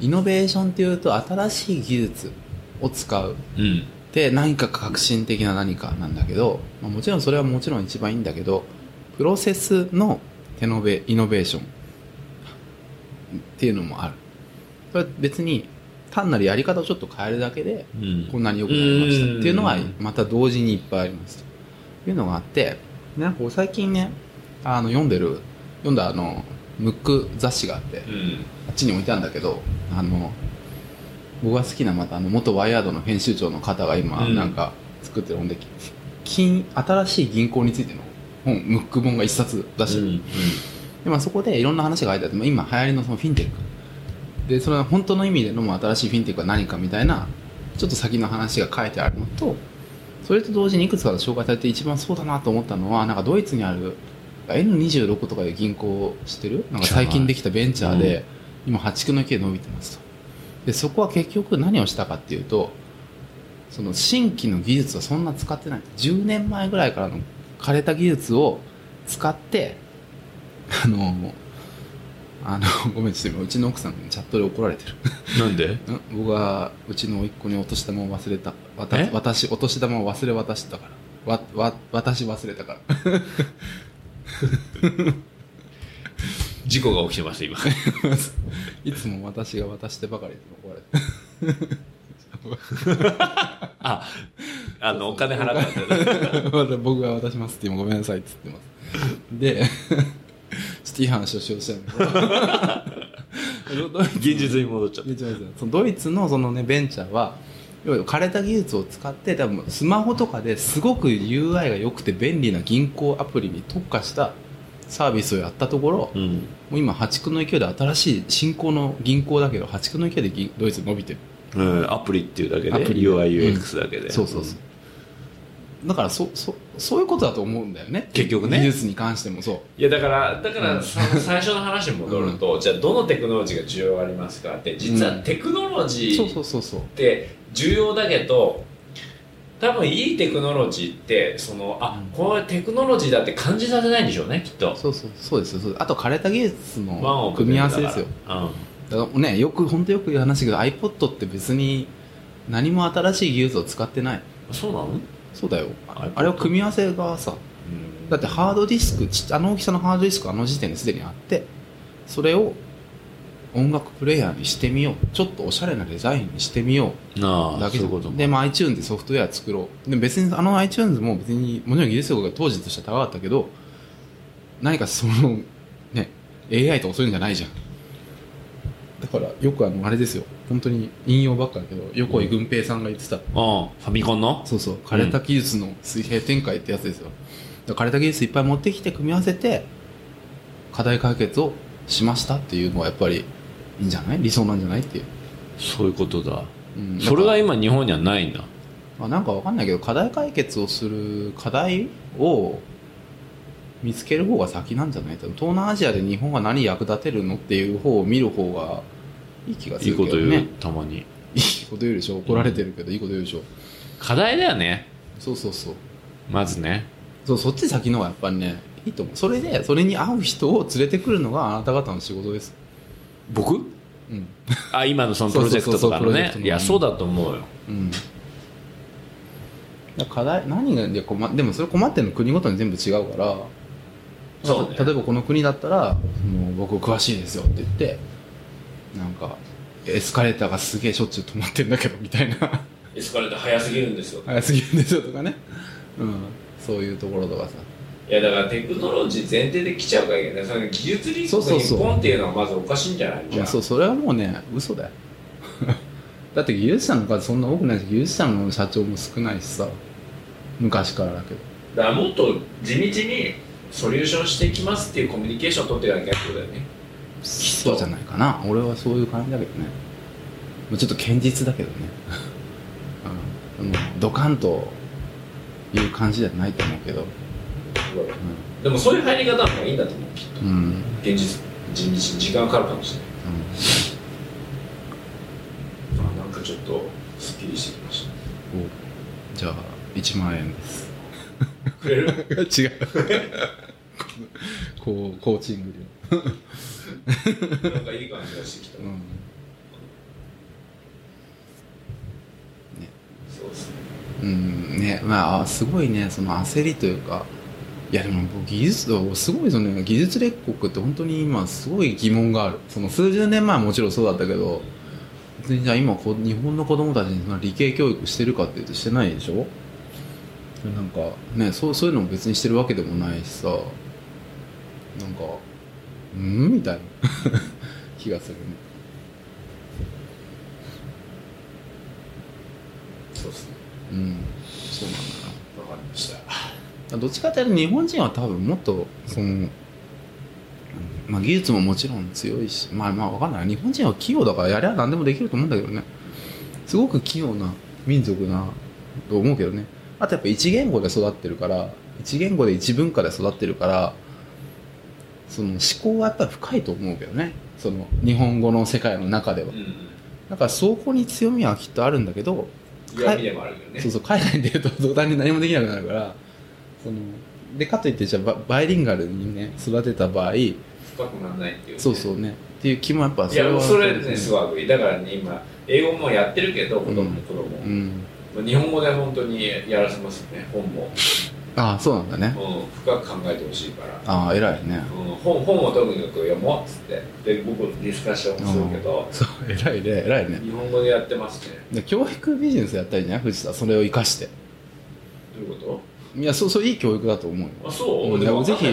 イノベーションっていうと新しい技術を使ううん。で何か革新的な何かなんだけど、まあ、もちろんそれはもちろん一番いいんだけどプロセスのテノベイノベーションっていうのもあるそれは別に単なるやり方をちょっと変えるだけでうん。こんなに良くなりました。うん。っていうのはまた同時にいっぱいあります。というのがあってでなんか最近ねあの読んでる読んだあのムック雑誌があってうん。あっちに置いてあるんだけどあの僕が好きなまたあの元ワイヤードの編集長の方が今うん。なんか作ってる本で、金新しい銀行についての本ムック本が一冊出してる、でまあ、そこでいろんな話が書いてあってまあ今流行りのそのフィンテックでそれは本当の意味でのもう新しいフィンテックは何かみたいなちょっと先の話が書いてあるのとそれと同時にいくつか紹介されて一番そうだなと思ったのはなんかドイツにある N26 とかいう銀行を知ってる？なんか最近できたベンチャーで、今破竹の池で伸びてますと。でそこは結局何をしたかっていうとその新規の技術はそんな使ってない。10年前ぐらいからの枯れた技術を使ってあのあのごめんちょっと今うちの奥さんにチャットで怒られてる。なんで？ん僕はうちの甥っ子にお年玉を忘れた。わたえ？私お年玉を忘れ渡したから。わわ私忘れたから。事故が起きてます今。いつも私が渡してばかりで怒られてああのお金払っ たんだ僕が渡しますって今ごめんなさいっつってます。でちょっといい話をしようとしたん 現実に戻っちゃっで違う違うそのドイツのその、ね、ベンチャーは要は枯れた技術を使って多分スマホとかですごく UI が良くて便利な銀行アプリに特化したサービスをやったところ、もうん。う今破竹の勢いで新しい新興の銀行だけど破竹の勢いで銀ドイツ伸びてる？うん、アプリっていうだけで UIUX だけで、そうそうそうだからそそそういうことだと思うんだよね。結局ね。技術に関してもそう。いやだからだからその最初の話に戻ると、じゃあどのテクノロジーが重要ありますかって実はテクノロジーそうそうそうって重要だけど多分いいテクノロジーってそのあ、うん。これテクノロジーだって感じさせないんでしょうねきっと。そうそうそうですそうですあと枯れた技術の組み合わせですよ。だからだからねよく本当よく言う話だけど iPod って別に何も新しい技術を使ってない。うん、そうなの、そうだよ。あれは組み合わせがさだってハードディスクちあの大きさのハードディスクあの時点ですでにあってそれを音楽プレイヤーにしてみよう。ちょっとおしゃれなデザインにしてみよなうあだけでそういうことで、まあ、iTunes でソフトウェア作ろう。で別にあの iTunes も別にもちろん技術力が当時としては高かったけど何かそのね AI とかそういうんじゃないじゃんだからよくあのあれですよ。本当に引用ばっかだけど横井軍平さんが言ってた、うん。ファミコンの？そうそう。枯れた技術の水平展開ってやつですよ、だから枯れた技術いっぱい持ってきて組み合わせて課題解決をしましたっていうのはやっぱりいいんじゃない？理想なんじゃないっていう、そういうことだ。うん、それが今日本にはないんだ。らあなんかわかんないけど課題解決をする課題を見つける方が先なんじゃない？東南アジアで日本が何役立てるのっていう方を見る方がいい気がすいいこと言う、るけどねたまに。いいこと言うでしょ？怒られてるけどいいこと言うでしょ？課題だよね。そうそうそう。まずね。そうそっち先の方がやっぱりねいいと思う。それでそれに合う人を連れてくるのがあなた方の仕事です。僕？うん。あ今のそのプロジェクトとかのね。いやそうだと思うよ。うん。課題何がで困でもそれ困ってるの国ごとに全部違うからそうね。例えばこの国だったら「もう僕詳しいですよ」って言ってなんかエスカレーターがすげえしょっちゅう止まってんだけどみたいな。エスカレーター早すぎるんですよ。早すぎるんですよとかね。うん。そういうところとかさ。いやだからテクノロジー前提で来ちゃうからいけないその技術立そうそうそう。国日本っていうのはまずおかしいんじゃない？じゃあそうそれはもうね嘘だよ。だって技術者の数そんな多くないし技術者の社長も少ないしさ。昔からだけど。だからもっと地道にソリューションしていきますっていうコミュニケーションを取っていかなきゃってことだよね。そうじゃないかな。俺はそういう感じだけどね。まあちょっと堅実だけどね、うん、あのドカンという感じじゃないと思うけど。でもそういう入り方の方がいいんだと思うきっと。うん、うん現実地道に時間かかるかもしれない。あなんかちょっとすっきりしてきましうん、おじゃあ1万円です。たくれる？違う。こうコーチング料。なんかいい感じがしてきた、うん。そうですね。うん。ね。まあすごいねその焦りというか。いやでも僕技術すごいですよね技術列国って本当に今すごい疑問がある。その数十年前はもちろんそうだったけど別にじゃあ今こ日本の子供たちにそんな理系教育してるかっていうとしてないでしょ？なんかねそうそういうのも別にしてるわけでもないしさ。なんかうん？みたいな。気がするね。そうですね。うん。そうなんだな。わかりました。どっちかっていうと日本人は多分もっとその、まあ、技術ももちろん強いしまあまあわかんない。日本人は器用だからやりゃ何でもできると思うんだけどね。すごく器用な民族なと思うけどねあとやっぱ一言語で育ってるから一言語で一文化で育ってるからその思考はやっぱり深いと思うけどね。その日本語の世界の中では。うん。だからそこに強みはきっとあるんだけど弱みでもあるけどねそうそう海外に出ると途端に何もできなくなるからそのでかといってじゃあババイリンガルにね育てた場合深くならないっていう、ね、そうそうね。っていう気もやっぱいやそれねすいごい。だからね今英語もやってるけど子供も子供。も、うん日本語で本当にやらせますよね本も、ああそうなんだね。うん、深く考えてほしいから、ああ偉いね。うん、本本をとにかく読もうっつって。で僕ディスカッションするけど。そう偉いね偉いね。日本語でやってますね。で教育ビジネスやったりじゃない？藤田それを生かして。どういうこいやそうそういい教育だと思うあそう、うん。でもぜひ。で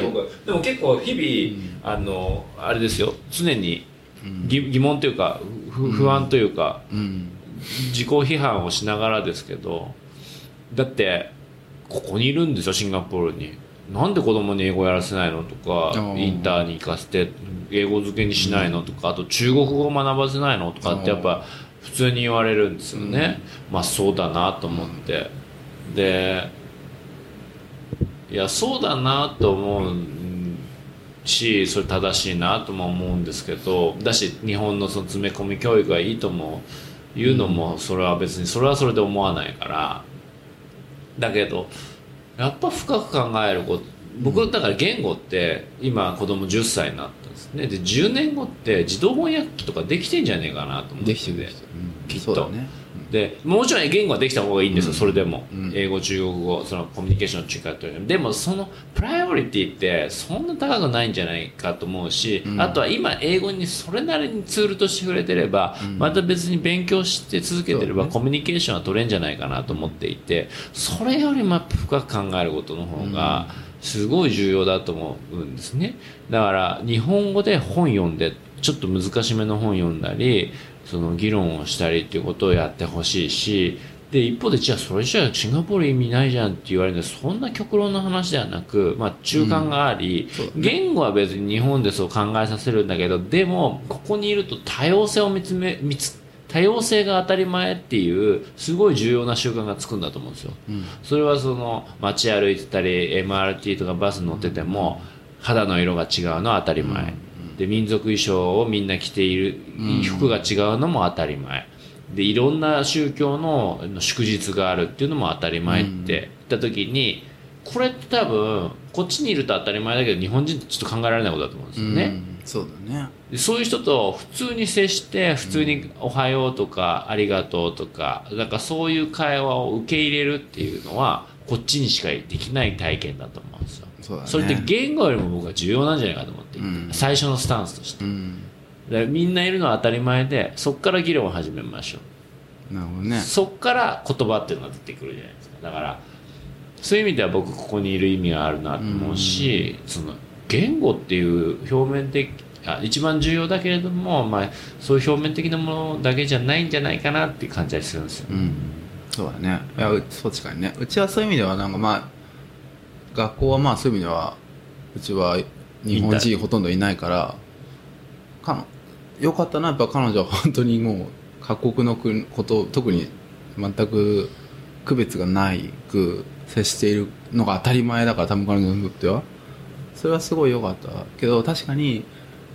も結構日々、あのあれですよ。常にうん。疑疑問というかふ不安というか、うん自己批判をしながらですけどだってここにいるんですよシンガポールに。なんで子供に英語やらせないのとかー。インターに行かせて英語付けにしないのとかあと中国語を学ばせないのとかってやっぱ普通に言われるんですよね、まあそうだなと思って。でいやそうだなと思うしそれ正しいなとも思うんですけどだし日本のその詰め込み教育がいいとも言うのもそれは別にそれはそれで思わないから。だけどやっぱ深く考えること僕だから言語って今子供10歳になったんですね。で10年後って自動翻訳機とかできてんじゃねえかなと思ってできてるできっと。そうだねでもちろん言語はできた方がいいんですよ、うん。それでも、うん。英語中国語そのコミュニケーションの違いというの。でもそのプライオリティってそんな高くないんじゃないかと思うし、うん。あとは今英語にそれなりにツールとして触れてれば、うん。また別に勉強して続けてれば、コミュニケーションは取れんじゃないかなと思っていてそれよりも深く考えることの方がすごい重要だと思うんですね。だから日本語で本読んでちょっと難しめの本読んだりその議論をしたりっていうことをやってほしいしで一方でじゃあそれじゃあシンガポール意味ないじゃんって言われるんでそんな極論の話ではなく、まあ、中間があり、そうだね。言語は別に日本でそう考えさせるんだけどでもここにいると多様性を見つめ見つ多様性が当たり前っていうすごい重要な習慣がつくんだと思うんですよ、それはその街歩いてたり MRT とかバス乗ってても肌の色が違うのは当たり前、で民族衣装をみんな着ている服が違うのも当たり前。でいろんな宗教の祝日があるっていうのも当たり前って。言った時にこれって多分こっちにいると当たり前だけど日本人ってちょっと考えられないことだと思うんですよね、うん。そうだね。でそういう人と普通に接して普通に「おはよう」とか「ありがとう」とかなんかそういう会話を受け入れるっていうのはこっちにしかできない体験だと思うんですよそうだね。それって言語よりも僕は重要なんじゃないかと思ってうん。最初のスタンスとして。うん。みんないるのは当たり前でそっから議論を始めましょう。なるほどね。そっから言葉っていうのが出てくるじゃないですか。だからそういう意味では僕ここにいる意味があるなと思うし、その言語っていう表面的あ一番重要だけれども、まあ、そういう表面的なものだけじゃないんじゃないかなっていう感じがするんですよ、うん。そうだね。いやう確かにね。うちはそういう意味ではなんかまあ学校はまあそういう意味ではうちは日本人ほとんどいないからかよかったなやっぱ彼女は本当にもう各国のこと特に全く区別がないく接しているのが当たり前だから多分彼女にとっては。それはすごい良かった。けど確かに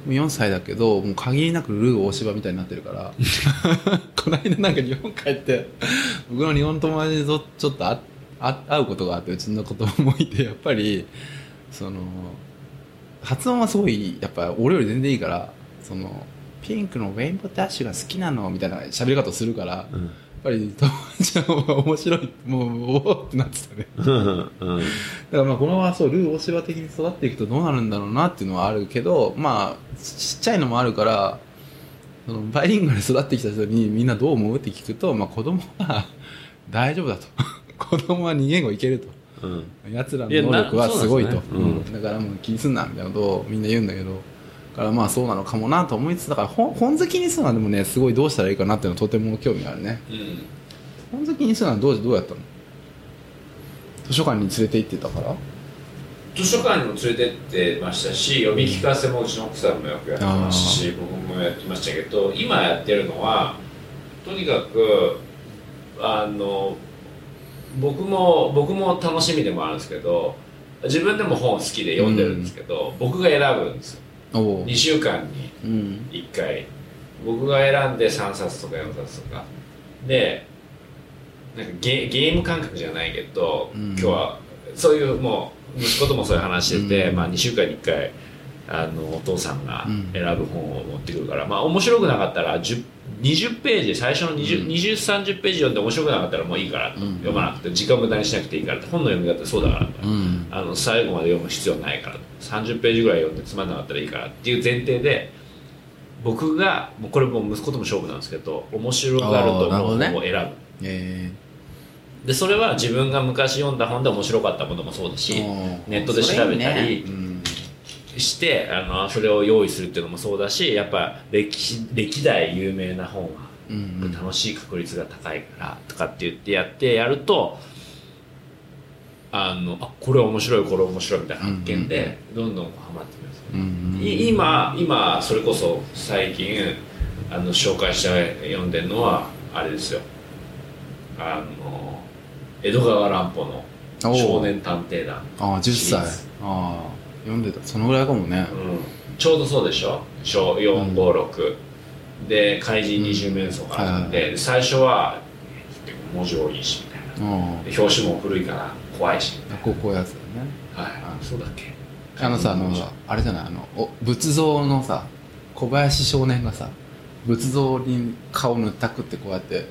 4歳だけどもう限りなくルー大芝みたいになってるから。この間なんか日本帰って僕の日本友達とちょっとああ会うことがあってうちの子供もいてやっぱりその発音はすごいやっぱ俺より全然いいからそのピンクのウェインボーダッシュが好きなのみたいな喋り方をするから、やっうんぱり友達は面白いもうおおってなってたね。うんうん。だからまあこのままそうルー大芝的に育っていくとどうなるんだろうなっていうのはあるけどまあちっちゃいのもあるからそのバイリンガルで育ってきた人にみんなどう思うって聞くと、まあ、子供は大丈夫だと子供は2言語いけると。うん。奴らの能力はすごいと。ね。うん。だからもう気にすんなみたいなことをみんな言うんだけど。だからまあそうなのかもなと思いつつだから本本好きにするのはでもねすごいどうしたらいいかなっていうのはとても興味があるね。うん。本好きにするのはどうどうやったの？図書館に連れて行ってたから？図書館にも連れてってましたし読み聞かせもうちの奥さんもよくやってますし僕もやってましたけど今やってるのはとにかくあの僕も僕も楽しみでもあるんですけど自分でも本好きで読んでるんですけど、僕が選ぶんですよ。おお2週間にうん。1回。僕が選んで3冊とか4冊とか。でなんかゲゲーム感覚じゃないけど、うん。今日はそういうもう息子ともそういう話してて、うん。まあ、2週間に1回あのお父さんがうん。選ぶ本を持ってくるから、まあ面白くなかったら10 20ページ最初の20、うん。2030ページ読んで面白くなかったらもういいからと、うん。読まなくて時間無駄にしなくていいから本の読み方そうだからと、うん。あの最後まで読む必要ないから30ページぐらい読んでつまんなかったらいいからっていう前提で僕がもうこれもう息子とも勝負なんですけど面白がると思うあーなるほどね。本を選ぶ、えでそれは自分が昔読んだ本で面白かったものもそうだえしネットで調べたりうんしてあのそれを用意するっていうのもそうだしやっぱ歴史歴代有名な本はうん楽しい確率が高いからとかって言ってやってやるとあのあこれ面白いこれ面白いみたいな発見でどんどんハマってきます、うんい今今それこそ最近あの紹介して読んでるのはあれですよ。あの江戸川乱歩の「おう少年探偵団ああ10歳。ああ読んでた。そのぐらいかもね」うん、ちょうどそうでしょ？小456、で怪人二十面相があるんで、はい最初は結構文字多いしみたいな。うん。で表紙も古いから怖いしみたいこうこういうやつだよね。なはい。あそうだっけ？あのさあのあれじゃない？あのお仏像のさ小林少年がさ仏像に顔塗ったくってこうやって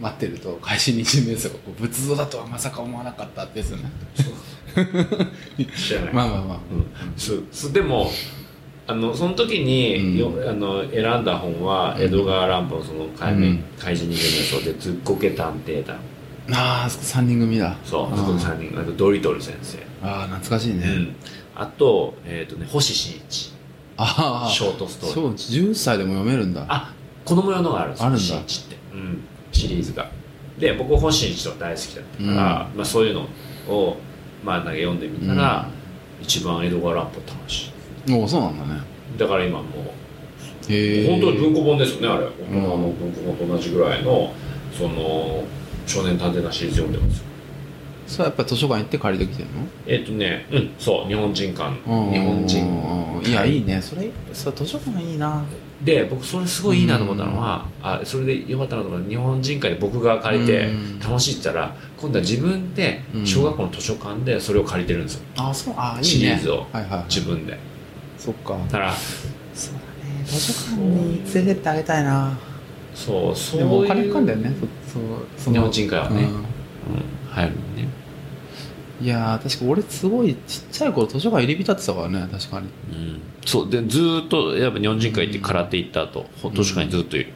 待ってると開始20名相がこう仏像だとはまさか思わなかったってやつよね知らない、まあまあまあ。うん。そうそうでもあのその時に、よあの選んだ本は江戸川乱歩のその怪,、うん。怪人二十面相でずっこけ探偵団。ああ3人組だ。そうあそこの3人あとドリトル先生。ああ懐かしいね。うん、あと,、えーとね、星新一。ああショートストーリー。そう10歳でも読めるんだ。あ子供用のがあるんですよあるんだ。星一って、うん、シリーズが。で僕星一とか大好きだったから、まあ、そういうのを、まあ、なんか読んでみたら、一番江戸川乱歩楽しい。もうそうなんだね。だから今もうへえ本当に文庫本ですよねあれ。大人の文庫本と同じぐらいのその少年探偵団シリーズ読んでますよ。それはやっぱり図書館行って借りてきてるの？えっとねうんそう日本人館。うん。日本人。うん。いやいいね。それそれ図書館いいなで僕それすごいいいなと思ったのは、あそれでよかったなと思ったのは日本人会で僕が借りてうん。楽しいって言ったら今度は自分でうん。小学校の図書館でそれを借りてるんですよ。あそう。あいいね。シリーズをはいはい自分で。そっか。だからそうだね。図書館に連れてってあげたいな。そうそういうでもお金かかんだよね。そそうそ日本人会はね。うん。うん。入るのねいやー確か俺すごいちっちゃい頃図書館入り浸ってたからね確かに。うん。そうでずーっとやっぱ日本人会行って空手行った後、図書館にずっといる。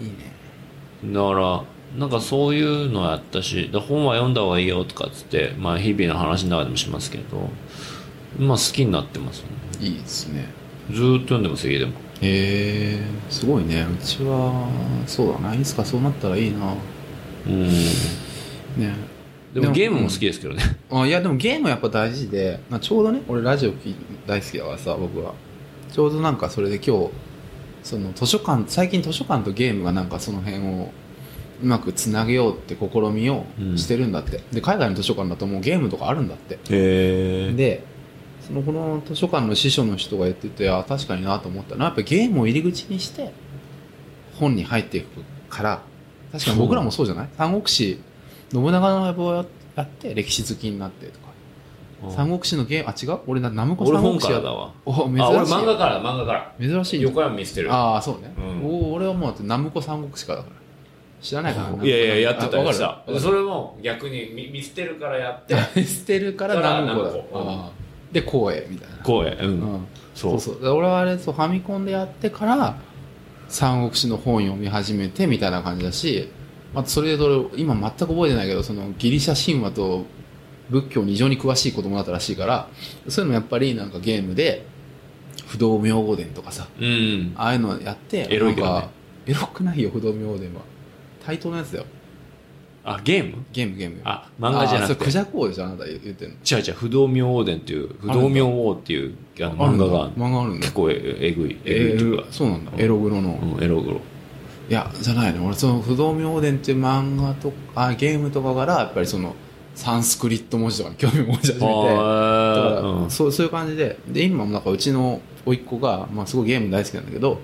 いいね。だからなんかそういうのやったしだ本は読んだ方がいいよとかっつって、まあ、日々の話の中でもしますけどまあ好きになってますよね。いいですね。ずーっと読んでます家でも。へえすごいね。うちはそうだな。いつかそうなったらいいな。うん。ねでもゲームも好きですけどね。あいやでもゲームはやっぱ大事で、まあ、ちょうどね俺ラジオ大好きだからさ僕は。ちょうどなんかそれで今日その図書館最近図書館とゲームがなんかその辺をうまくつなげようって試みをしてるんだって、で海外の図書館だともうゲームとかあるんだって。へでそのこの図書館の司書の人が言っててあ確かになと思ったのはやっぱゲームを入り口にして本に入っていくから確かに僕らもそうじゃない？三国志信長の野望をやって歴史好きになってとか。三国志のゲームあ違う？俺なナムコ俺三国志や。だわ。お珍しい。あ俺漫画から漫画から。珍しい横山見捨てるああそうね、うん。お俺はもうナムコ三国志からだから。知らないかな？いやいややってたりさそれも逆に見見捨てるからやって。捨てるからナムコだムコうんあー。で光栄みたいな。こうやうん、うん。そそうう。そう俺はあれそうファミコンでやってから三国志の本読み始めてみたいな感じだしあとそれで俺今全く覚えてないけどそのギリシャ神話と仏教に異常に詳しい子供だったらしいからそういうのもやっぱりなんかゲームで不動明王伝とかさうん。ああいうのやってエロいけどね。エロくないよ不動明王伝は。対等のやつだよ。あゲーム？ゲームゲームあ漫画じゃなくて？あそれクジャク王でしょあなた言ってんの。違う違う不動明王伝っていう不動明王っていうあの漫画がある漫画あるんだ。結構ええぐいええぐいそうなんだ。エログロの、うんエログロいやじゃないの。俺その不動明伝っていう漫画とかゲームとかからやっぱりそのサンスクリット文字とかに興味を持ち始めてうん。そうそういう感じでで今もなんかうちの甥っ子が、まあ、すごいゲーム大好きなんだけど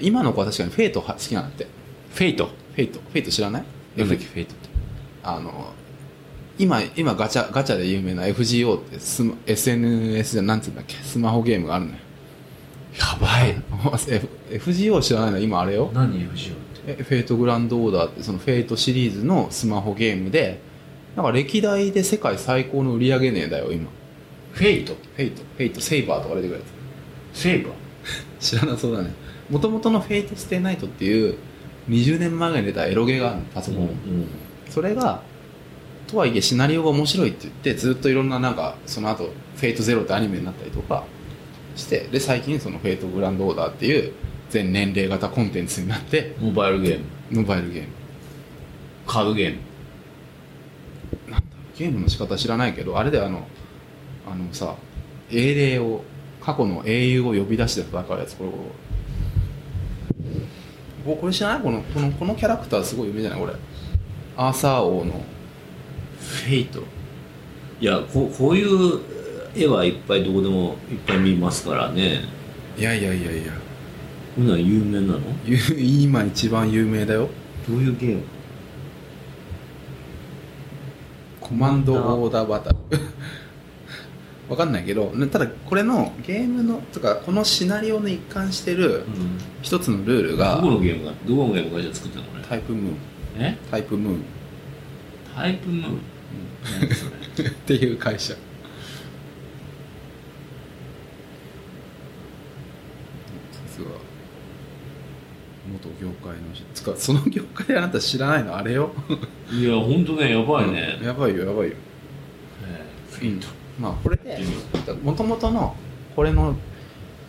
今の子は確かにフェイトは好きなんだって。フェイト？フェイト。フェイト知らない？なんだっけフェイトって？あの今今ガチャガチャで有名な FGO ってスマ SNS じゃなんつうんだっけ？スマホゲームがあるのよやばい。F- FGO 知らないの？今あれよ。何 FGO って？えフェイトグランドオーダーってそのフェイトシリーズのスマホゲームでなんか歴代で世界最高の売り上げ値だよ今。フェイト？フェイト。フェイトセイバーとか出てくるやセイバー？つ知らなそうだね。もともとのフェイトステイナイトっていう20年前に出たエロゲーがあるのパソコン、それがとはいえシナリオが面白いって言ってずっといろんななんかその後フェイトゼロってアニメになったりとかしてで最近そのフェイトグランドオーダーっていう全年齢型コンテンツになってモバイルゲーム。モバイルゲーム。カードゲーム。ゲームの仕方知らないけどあれであのあのさ英霊を過去の英雄を呼び出して戦うやつこれこれこれ。これ知らない？このこのこのキャラクターすごい有名じゃない？これ。アーサー王のフェイト。いやここういう絵はいっぱいどこでもいっぱい見ますからね。いやいやいやいや。こんなの有名なの？ゆ 今一番有名だよ。どういうゲーム？コマンドオーダーバトル。わかんないけどねただこれのゲームのとかこのシナリオの一貫してる一つのルールどがこのゲームがどこのゲーム会社作ったのこれ？タイプムーン。え？タイプムーン。タイプムーン？っていう会社さすが元業界の人。つかその業界であなた知らないの？あれよ。いや本当ねやばいね、やばいよやばいよ。えーフェイトまあこれでもともとのこれの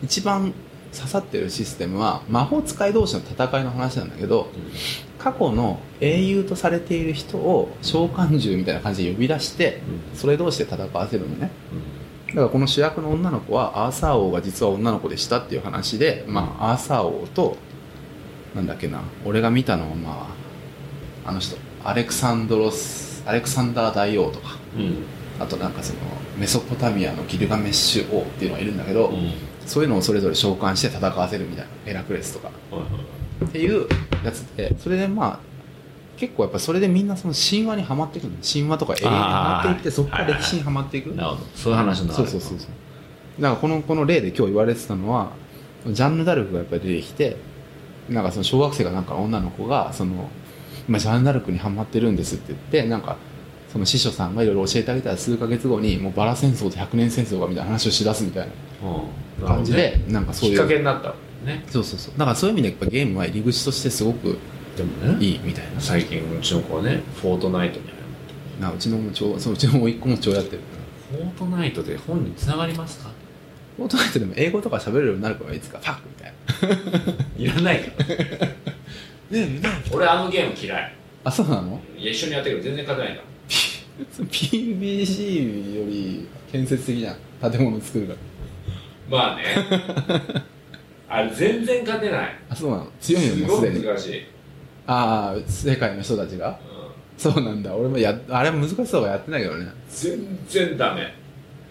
一番刺さってるシステムは魔法使い同士の戦いの話なんだけど過去の英雄とされている人を召喚獣みたいな感じで呼び出してそれ同士で戦わせるのね。だからこの主役の女の子はアーサー王が実は女の子でしたっていう話で、まあ、アーサー王となんだっけな。俺が見たのはまああの人アレクサンドロスアレクサンダー大王とか。うん。あとなんかそのメソポタミアのギルガメッシュ王っていうのがいるんだけど、うん。そういうのをそれぞれ召喚して戦わせるみたいな。エラクレスとか。っていうやつでそれでまあ結構やっぱそれでみんなその神話にはまっていくの。神話とか永遠にはまっていってそこから歴史にはまっていく。なるほど。そういう話になるそうそうそうそう。だからこのこの例で今日言われてたのはジャンヌ・ダルクがやっぱり出てきてなんかその小学生がなんか女の子がその今ジャンヌ・ダルクにハマってるんですって言ってなんかその師匠さんがいろいろ教えてあげたら数ヶ月後にもうバラ戦争と百年戦争がみたいな話をしだすみたいなうん感じでなんかそういうきっかけになったね。そうそうそう。だからそういう意味でやっぱゲームは入り口としてすごくでもね。いいみたいな。最近うちの子はねフォートナイトにな。うちのも超そううちのもう一個も超やってる。フォートナイトで本につながりますか？フォートナイトでも英語とか喋れるようになるからいつかパッみたいな。いらないからね俺あのゲーム嫌い。あそうなの？いや一緒にやってるけど全然勝てないんだ。PBC より建設的じゃん建物作るからまあね。あれ全然勝てない。あそうなの？強いのすごくもうすでに。難しい、ああ世界の人たちが。うん。そうなんだ。俺もやあれは難しそうはやってないけどね。全然ダメ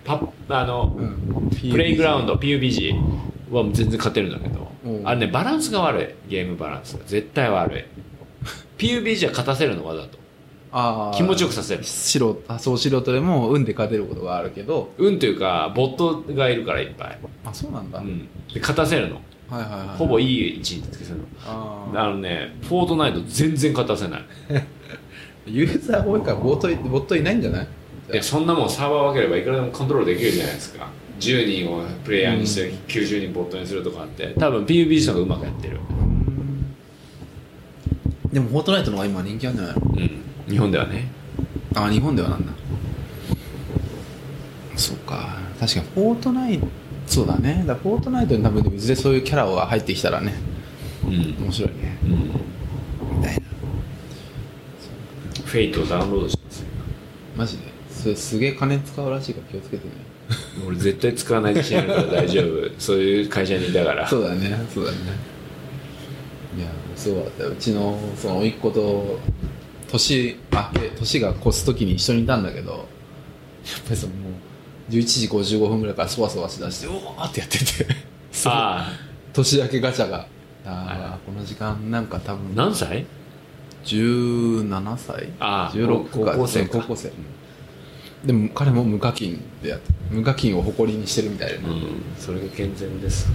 パあの、うん。プレイグラウンド PUBG は全然勝てるんだけど、うん。あれねバランスが悪いゲームバランスが。絶対悪い。PUBG は勝たせるのわざと。ああ気持ちよくさせる。素人あそう素人でも運で勝てることがあるけど。運というかボットがいるからいっぱい、あそうなんだ、うん、で勝たせるの。はいはいはい。ほぼいい位置につけせるの。ああのねフォートナイト全然勝たせない。ユーザーが多いからボットいボットいないんじゃない？いやそんなもんサーバー分ければいくらでもコントロールできるじゃないですか。10人をプレイヤーにして90人ボットにするとかって。多分 PUBG の方がうまくやってる。でもフォートナイトの方が今人気あるんじゃない？のうん。日本ではね。あ日本ではなんだ。そうか。確かにフォートナイトそうだね。だフォートナイトに多分いずれそういうキャラが入ってきたらねうん、面白いね。うん、みたいな。フェイトをダウンロードしてますよ。マジで？それすげえ金使うらしいから気をつけてね。俺絶対使わない自信あるから大丈夫。そういう会社にいたから。そうだねそうだね。いやそうだったようちのその甥っ子と年明け年が越す時に一緒にいたんだけどやっぱりそのもう11時55分ぐらいからそわそわしだしてうわーってやっててあ年明けガチャが。あはあこの時間なんか多あ分何歳？17歳？ああ16か。高校生か。高校生、うんでも彼も無課金でやって無課金を誇りにしてるみたいでね、うん。それが健全です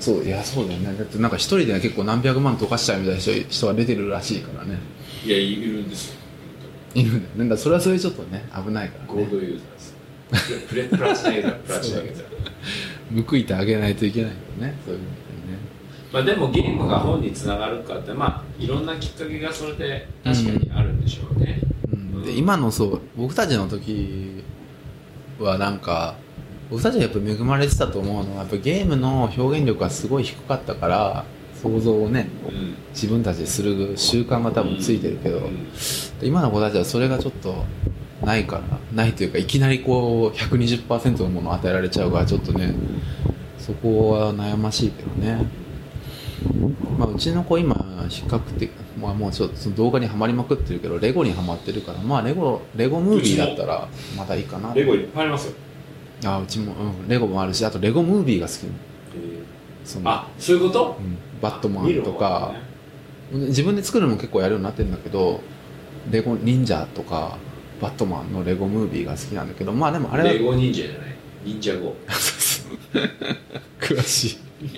そういやそうだよね。だってなんか一人で結構何百万溶かしちゃうみたいな人人が出てるらしいからね。いやいるんですよ。いるんだ。よねだからそれはそれでちょっとね危ないから、ね、ゴールドユーザーですプレプラチナユーザープラチナユーザー報いてあげないといけないよね。そういうのってね。まあでもゲームが本につながるかってまあいろんなきっかけがそれで確かにあるんでしょうね、うん、で今のそう僕たちの時はなんか僕たちがやっぱ恵まれてたと思うのはやっぱゲームの表現力がすごい低かったから想像をねうん。自分たちでする習慣が多分ついてるけど、うん。今の子たちはそれがちょっとないからないというかいきなりこう120%のものを与えられちゃうからちょっとねそこは悩ましいけどね、まあ、うちの子今比較的、まあ、もうちょっとその動画にはまりまくってるけどレゴにはまってるからまあレゴレゴムービーだったらまだいいかな。レゴいっぱいありますよ、あうちも、うん、レゴもあるしあとレゴムービーが好きそのあそういうこと？うんバットマンとか、方ね。自分で作るのも結構やるようになってるんだけどレゴ忍者とかバットマンのレゴムービーが好きなんだけどまあでもあれはレゴ忍者じゃない。忍者語 詳しいいっ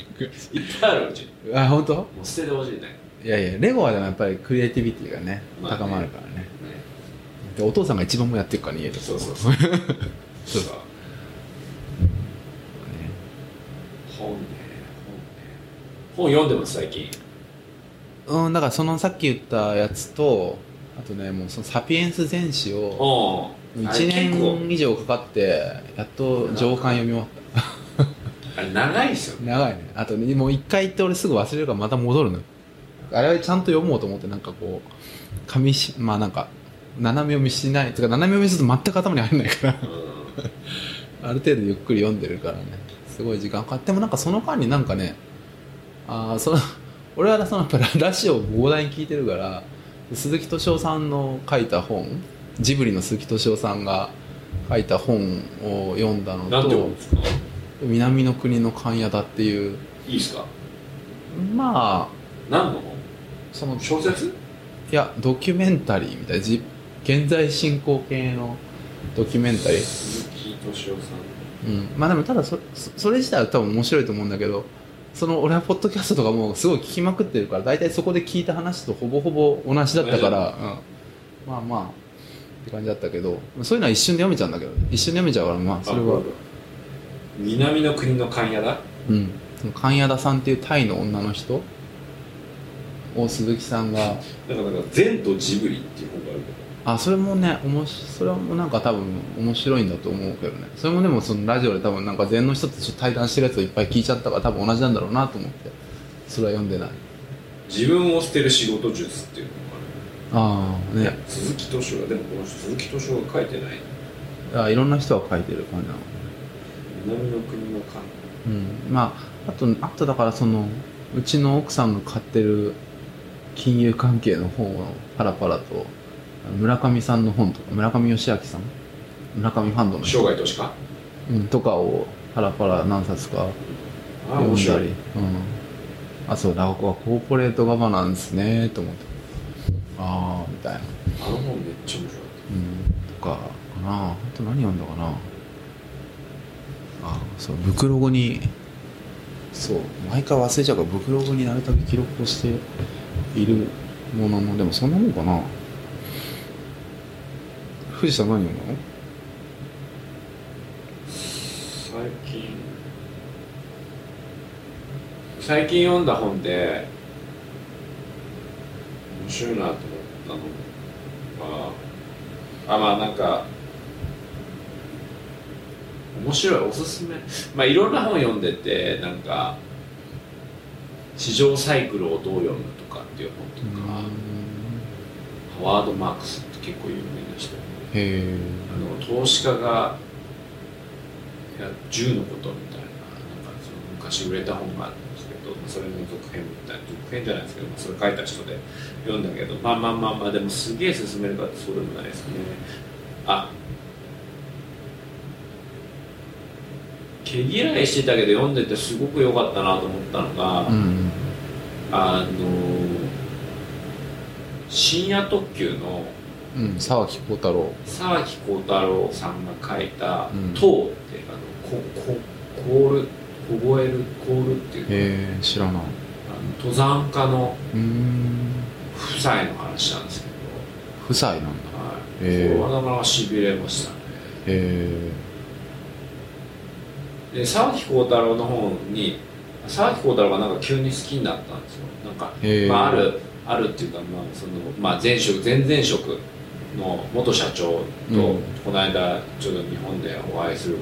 ぱいあるうち。にあ本当？もう捨ててほしいね。いやいやレゴはでもやっぱりクリエイティビティがねまあね。高まるからね。ね。でお父さんが一番もやってるからね家とかそうそう。そうそう。か。本ね本ね。本読んでます最近。うんだからそのさっき言ったやつとあとねもうそのサピエンス全史をお1年以上かかってやっと上巻読み終わっああれ長いっすよね。長いね。あとねもう一回行って俺すぐ忘れるからまた戻るのよ。あれはちゃんと読もうと思ってなんかこう紙しまあなんか斜め読みしない。つうか斜め読みすると全く頭に入んないから。ある程度ゆっくり読んでるからね。すごい時間かかってでもなんかその間になんかねああその 俺はそのやっぱ ラジオを膨大に聞いてるから鈴木敏夫さんの書いた本ジブリの鈴木敏夫さんが書いた本を読んだのとむんですか？南の国の勘屋だっていう。いいっすか？まあ何の？本その小説？いやドキュメンタリーみたい。なじ現在進行形のドキュメンタリー。鈴木敏夫さん。うん、まあでもただそそそれ自体は多分面白いと思うんだけどその俺はポッドキャストとかもすごい聞きまくってるから大体そこで聞いた話とほぼほぼ同じだったから、うん、まあまあって感じだったけどそういうのは一瞬で読めちゃうんだけど一瞬で読めちゃうからまあそれは南の国の勘屋だ？うん。その神谷田さんっていうタイの女の人？を鈴木さんが。だからなんか全とジブリっていう本があるけあそれもねおもしそれもなんか多分面白いんだと思うけどね。それもでもそのラジオで多分なんか禅の人と対談してるやつをいっぱい聞いちゃったから多分同じなんだろうなと思って。それは読んでない。ど自分を捨てる仕事術っていうのがある。ああね。鈴木敏夫がでもこの人鈴木敏夫が書いてない。あいろんな人が書いてる感じな。の南の国の勘うん。まああとあとだからそのうちの奥さんが買ってる金融関係の本をパラパラと村上さんの本とか村上義明さん？村上ファンドの人。生涯投資家？うん、とかをパラパラ何冊かああ面白い。読んだり、うん、あそうだここはコーポレートガバナンスねと思って。ああみたいな、あの本めっちゃ面白いうん、とかかな。あと何読んだかなあそうブクログに。そう毎回忘れちゃうからブクログになるたけ記録をしているもののでもそんなもんかな。藤田何読んだの？最近最近読んだ本で面白いなと思ったのはあまあなんか面白いおすすめ。まあいろんな本読んでてなんか市場サイクルをどう読むとかっていう本とか、ハワード・マークスって結構有名な人。あの投資家がいや10のことみたいななんかその昔売れた本があるんですけどそれの続編みたいな続編じゃないですけどそれ書いた人で読んだけどまあまあまあまあでもすげえ進めるかってそうでもないですね。あ毛嫌いしてたけど読んでてすごく良かったなと思ったのが、うんあの深夜特急のうん沢木耕太郎。沢木耕太郎さんが書いたうん「塔」ってあのここ凍る凍える凍るっていうえ知らない。あの登山家の夫妻の話なんですけ夫妻なんだ。ど、はい、これはなかなかしびれましたね。へで沢木耕太郎の本に沢木耕太郎がなんか急に好きになったんですよ。なんか、まあ、あるあるっていうか、まあそのまあ、前職前々職の元社長と、うん。この間ちょうど日本でお会いするこ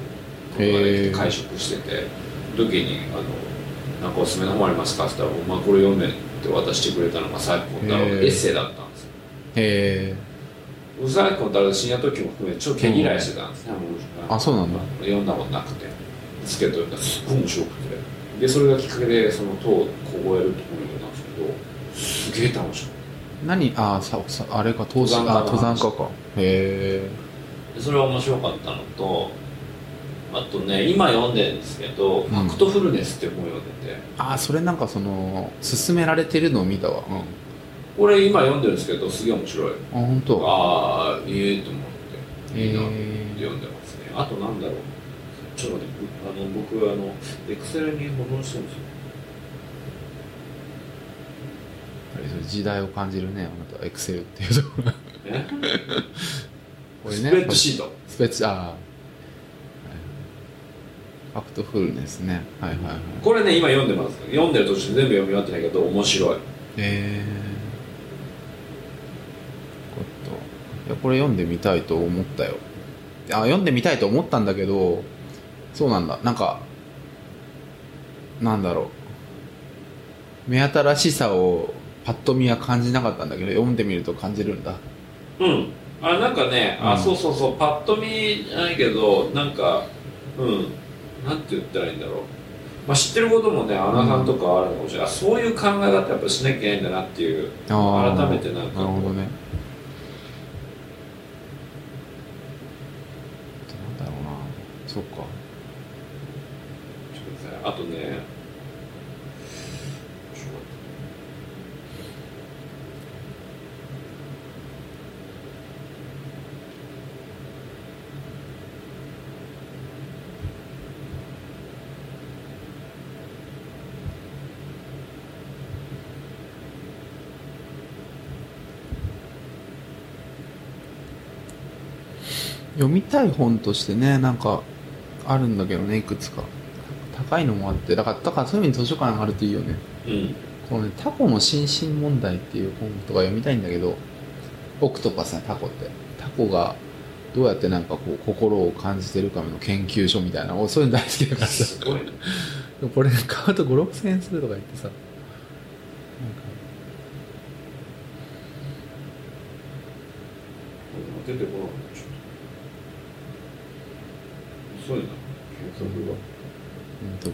とができて会食してて時にあの「なんかおすすめの本ありますか?」って言ったら「お前これ読め」って渡してくれたのが沢木耕太郎のエッセイだったんですよ。えへえ沢木耕太郎深夜時も含めてちょっと毛嫌いしてたんですね、あそうなんだ。読んだことなくてですけどすっごい面白くて。でそれがきっかけでその塔を凍えるところに読んだんですけどすげえ楽しかっ何？あささあれか登山家。登山家かへえそれは面白かったのとあとね今読んでるんですけど「ファクトフルネス」っていう本を読んでて。あそれなんかその勧められてるのを見たわ。うん。あこれ今読んでるんですけどすげえ面白い。本当？ああいいと思って。いいな読んでますね。あとなんだろう。ちょっと待ってあの僕あのエクセルに保存してるんですよ。時代を感じるねあなたエクセルっていうところえ？これねスプレッドシート。スペッチあーはいファクトフルネスね。はいはいはい。これね今読んでます。読んでる途中全部読み終わってないけど面白い。へえこっと。いやこれ読んでみたいと思ったよ。あ読んでみたいと思ったんだけどそうなんだ。なんかなんだろう。目新しさをパッと見は感じなかったんだけど読んでみると感じるんだ。うん。あなんかね、あうん。そうそうそう。パッと見じゃないけどなんかうん。なんて言ったらいいんだろう。まあ、知ってることもね、アナさんとかあるかもしれない、あそういう考え方やっぱしなきゃいけないんだなっていう、改めてなんかなるほどねなんだろうなそっかちょっと待ってねあとね、読みたい本としてねなんかあるんだけどねいくつか。高いのもあってだからだからそういう意味に図書館あるといいよね。うん、このねタコの心身問題っていう本とか読みたいんだけどオクトパスねタコって。タコがどうやってなんかこう心を感じてるかの研究所みたいなおそういうの大好きだからさ。すごいこれ買うと56000円するとか言ってさ。なんか。出てこないちょっと。遅いな。うんと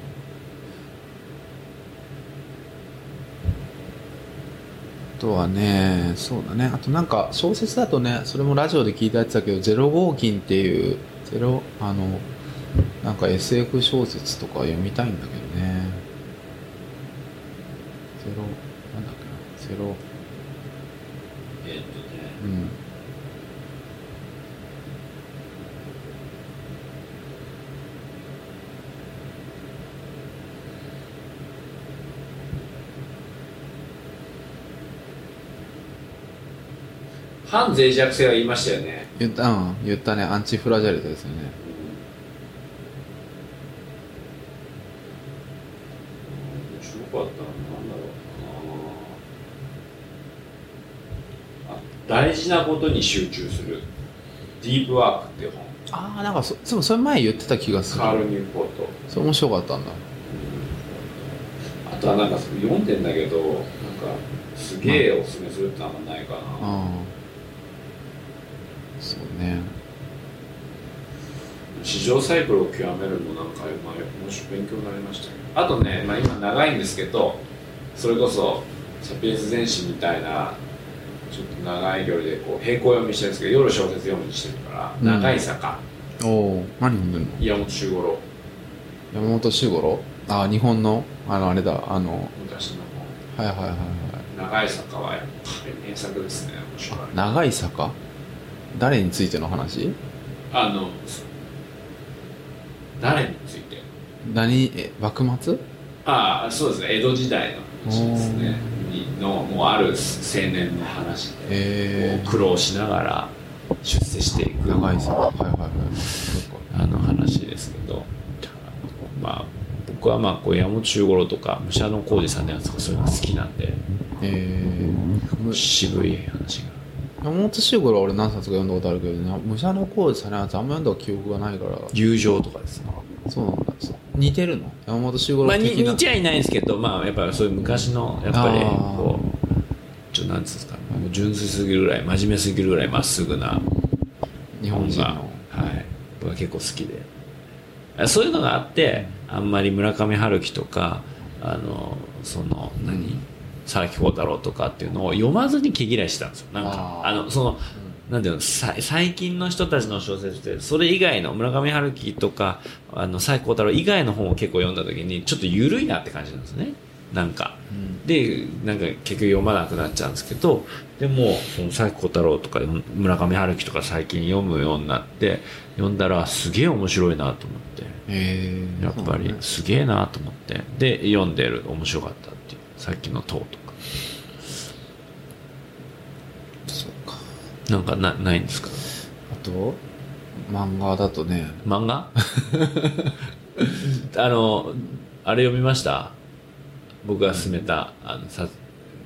あとはねそうだねあとなんか小説だとねそれもラジオで聞いたやつだけど「ゼロ合金」っていうゼロあのなんか SF 小説とか読みたいんだけどねゼロなんだっけなゼロえーっとね、うん反脆弱性は言いましたよね。言ったうん言ったねアンチフラジャリテですよね面白かったな、なんだろうな。あ大事なことに集中する。ディープワークって本。ああなんかそでもそれ前言ってた気がするカール・ニューポート。それ面白かったんだあとはなんか読んでんだけど、なんかすげえおすすめするってあんまないかな。うね。市場サイクルを極めるのなんか、まあ、面白い勉強になりましたけど。あとね、まあ、今長いんですけどそれこそサピエンス全史みたいなちょっと長い距離でこう並行読みしてるんですけど夜小説読むにしてるから「うん。長い坂」おお何読んでんの？岩本周五郎。山本周五郎？ああ日本の？あのあれだあの昔のはいはいはいはい。本長い坂はやっぱり名作ですね面白い。長い坂？誰についての話？あの誰について？何？え幕末？ああそうですね。江戸時代の話ですね。にのもうある青年の話でえこう苦労しながら出世していくー、長い坂はいはいはい。あの話ですけどまあ僕はまあこう山本周五郎とか武者の浩二さんのやつとかそういうのが好きなんでえー、む渋い話が山本周五郎は俺何冊か読んだことあるけどね武者の工事さんのやつあんま読んだ記憶がないから。友情とかですねそうなんだ似てるの？山本周五まあに郎的な、似ちゃいないんですけどまあやっぱりそういう昔のやっぱりこうちょっとなんつうんですか？純粋すぎるぐらい真面目すぎるぐらいまっすぐな日本人がのはい、僕は結構好きで。あそういうのがあってあんまり村上春樹とかあのその何？佐々木幸太郎とかっていうのを読まずに毛嫌いしてたんですよ。なんかあのその、なんていうのさ最近の人たちの小説ってそれ以外の村上春樹とかあの佐々木幸太郎以外の本を結構読んだ時にちょっと緩いなって感じなんですね。なんか。うん。でなんか結局読まなくなっちゃうんですけどでもその佐々木小太郎とか村上春樹とか最近読むようになって読んだらすげえ面白いなと思って。えー、やっぱりすげえなと思って。で読んでる。面白かったさっきの「塔」とか。そうか。なんかなないんですか？あと漫画だとね。漫画？あのあれ読みました？僕が勧めたあの殺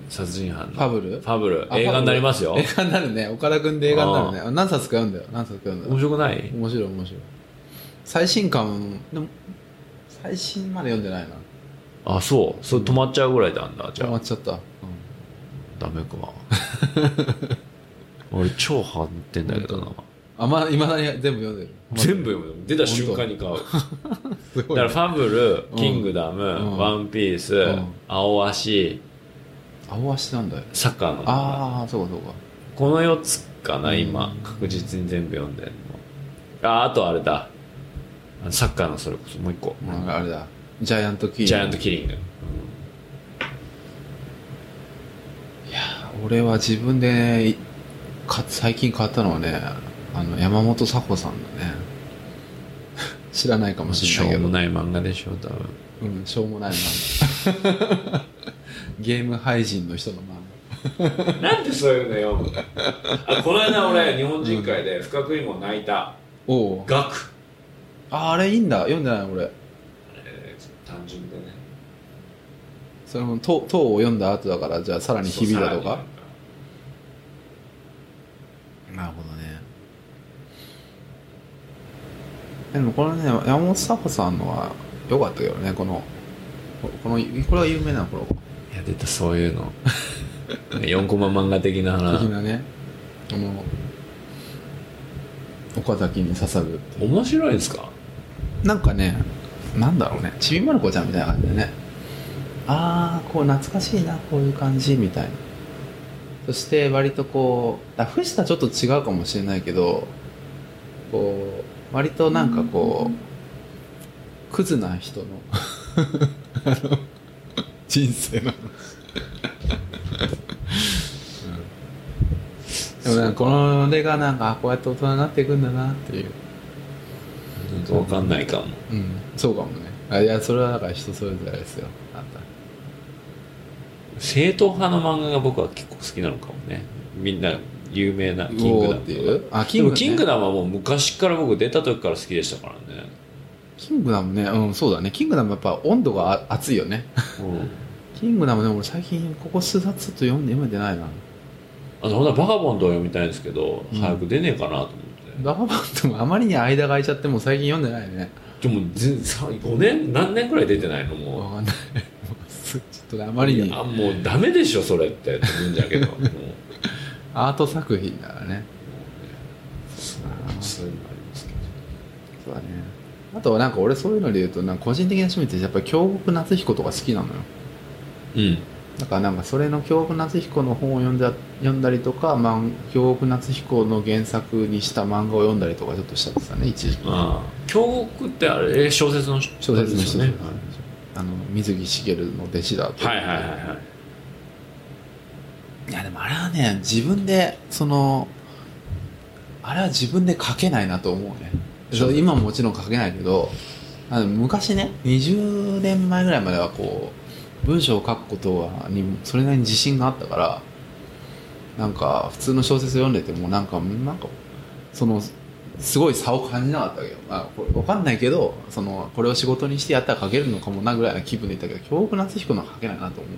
殺人犯の。ファブル？ファブル。あ映画になりますよ。映画になるね。岡田君で映画になるね。あ何冊か読んだよ。何冊か読んだよ。面白くない？面白い面白い。最新刊でも最新まで読んでないなあそう。それ止まっちゃうぐらいなんだじゃあ。止まっちゃった、うんダメか俺超ハマってんだけどな。あまあいまだに全部読んでる。全部読む出た瞬間に買う。だからファブルうん。キングダム、ん。ワンピース、ん。青足。青足なんだ。よサッカーのああそうかそうか。この4つかなうん。今。確実に全部読んでるの。ああとあれだ。サッカーのそれこそ。もう一個、あれだジャイアントキージャイアントキリング、俺は自分でか最近買ったのはねあの山本佐穂さんだね。知らないかもししれないけど。ょうもない漫画でしょ多分。うんしょうもない漫画。ゲーム配信の人の漫なんでそういうの読むあこの間俺日本人会で不覚にも泣いた。画おおガク。ああれいいんだ。読んでない俺えー単純でねそれも塔塔を読んだ後だからじゃあさらに響いたとか？なるほどね。でもこのね山本佐穂さんのは良かったけどねこのここのこれは有名なの？このいや出たそういうの。4コマ漫画的な話。的なね。あの岡崎に刺さるっていう。面白いですか？なんかねなんだろうね。ちびまる子ちゃんみたいな感じでねああこう懐かしいなこういう感じみたいな。そして割とこうあ藤田ちょっと違うかもしれないけどこう割となんかこうクズな人の。あの人生の。でもなんかこの俺がなんかあこうやって大人になっていくんだなっていう。分かんないかも。うん。そうかもね。あいやそれはだから人それぞれですよ正統派の漫画が僕は結構好きなのかもね。みんな有名なキングダムっていうあキングダム、ね、キングダムはもう昔から僕出た時から好きでしたからね、キングダムね。うんそうだね。キングダムやっぱ温度があ熱いよね。キングダムでも俺最近ここ数冊と読んで読めてないな。あのほんバカボンドを読みたいんですけど、うん。早く出ねえかなと思って。バカバンドもあまりに間が空いちゃってもう最近読んでないね。でも全さ5年何年くらい出てないのもわかんないちょっとねあまりに。あもうダメでしょそれって。って思うんだけど。もう。アート作品だからね。そういうのありますけど。そうだね。あとはなんか俺そういうので言うとなんか個人的な趣味ってやっぱり京極夏彦とか好きなのよ。うん。だからなんかそれの京極夏彦の本を読んだ読んだりとか、まあ、京極夏彦の原作にした漫画を読んだりとかちょっとしたんですよね一時期。ああ。京極ってあれ小説の小説の人ね。ねあの水木しげるの弟子だとはいはいはいはい。いやでもあれはね自分でそのあれは自分で書けないなと思うね。今ももちろん書けないけどあの昔ね20年前ぐらいまではこう文章を書くことはにそれなりに自信があったからなんか普通の小説読んでてもなんかなんかそのすごい差を感じなかったけど、まあ、これわかんないけどそのこれを仕事にしてやったら書けるのかもなぐらいの気分でいったけど京極夏彦のは書けないなと思う。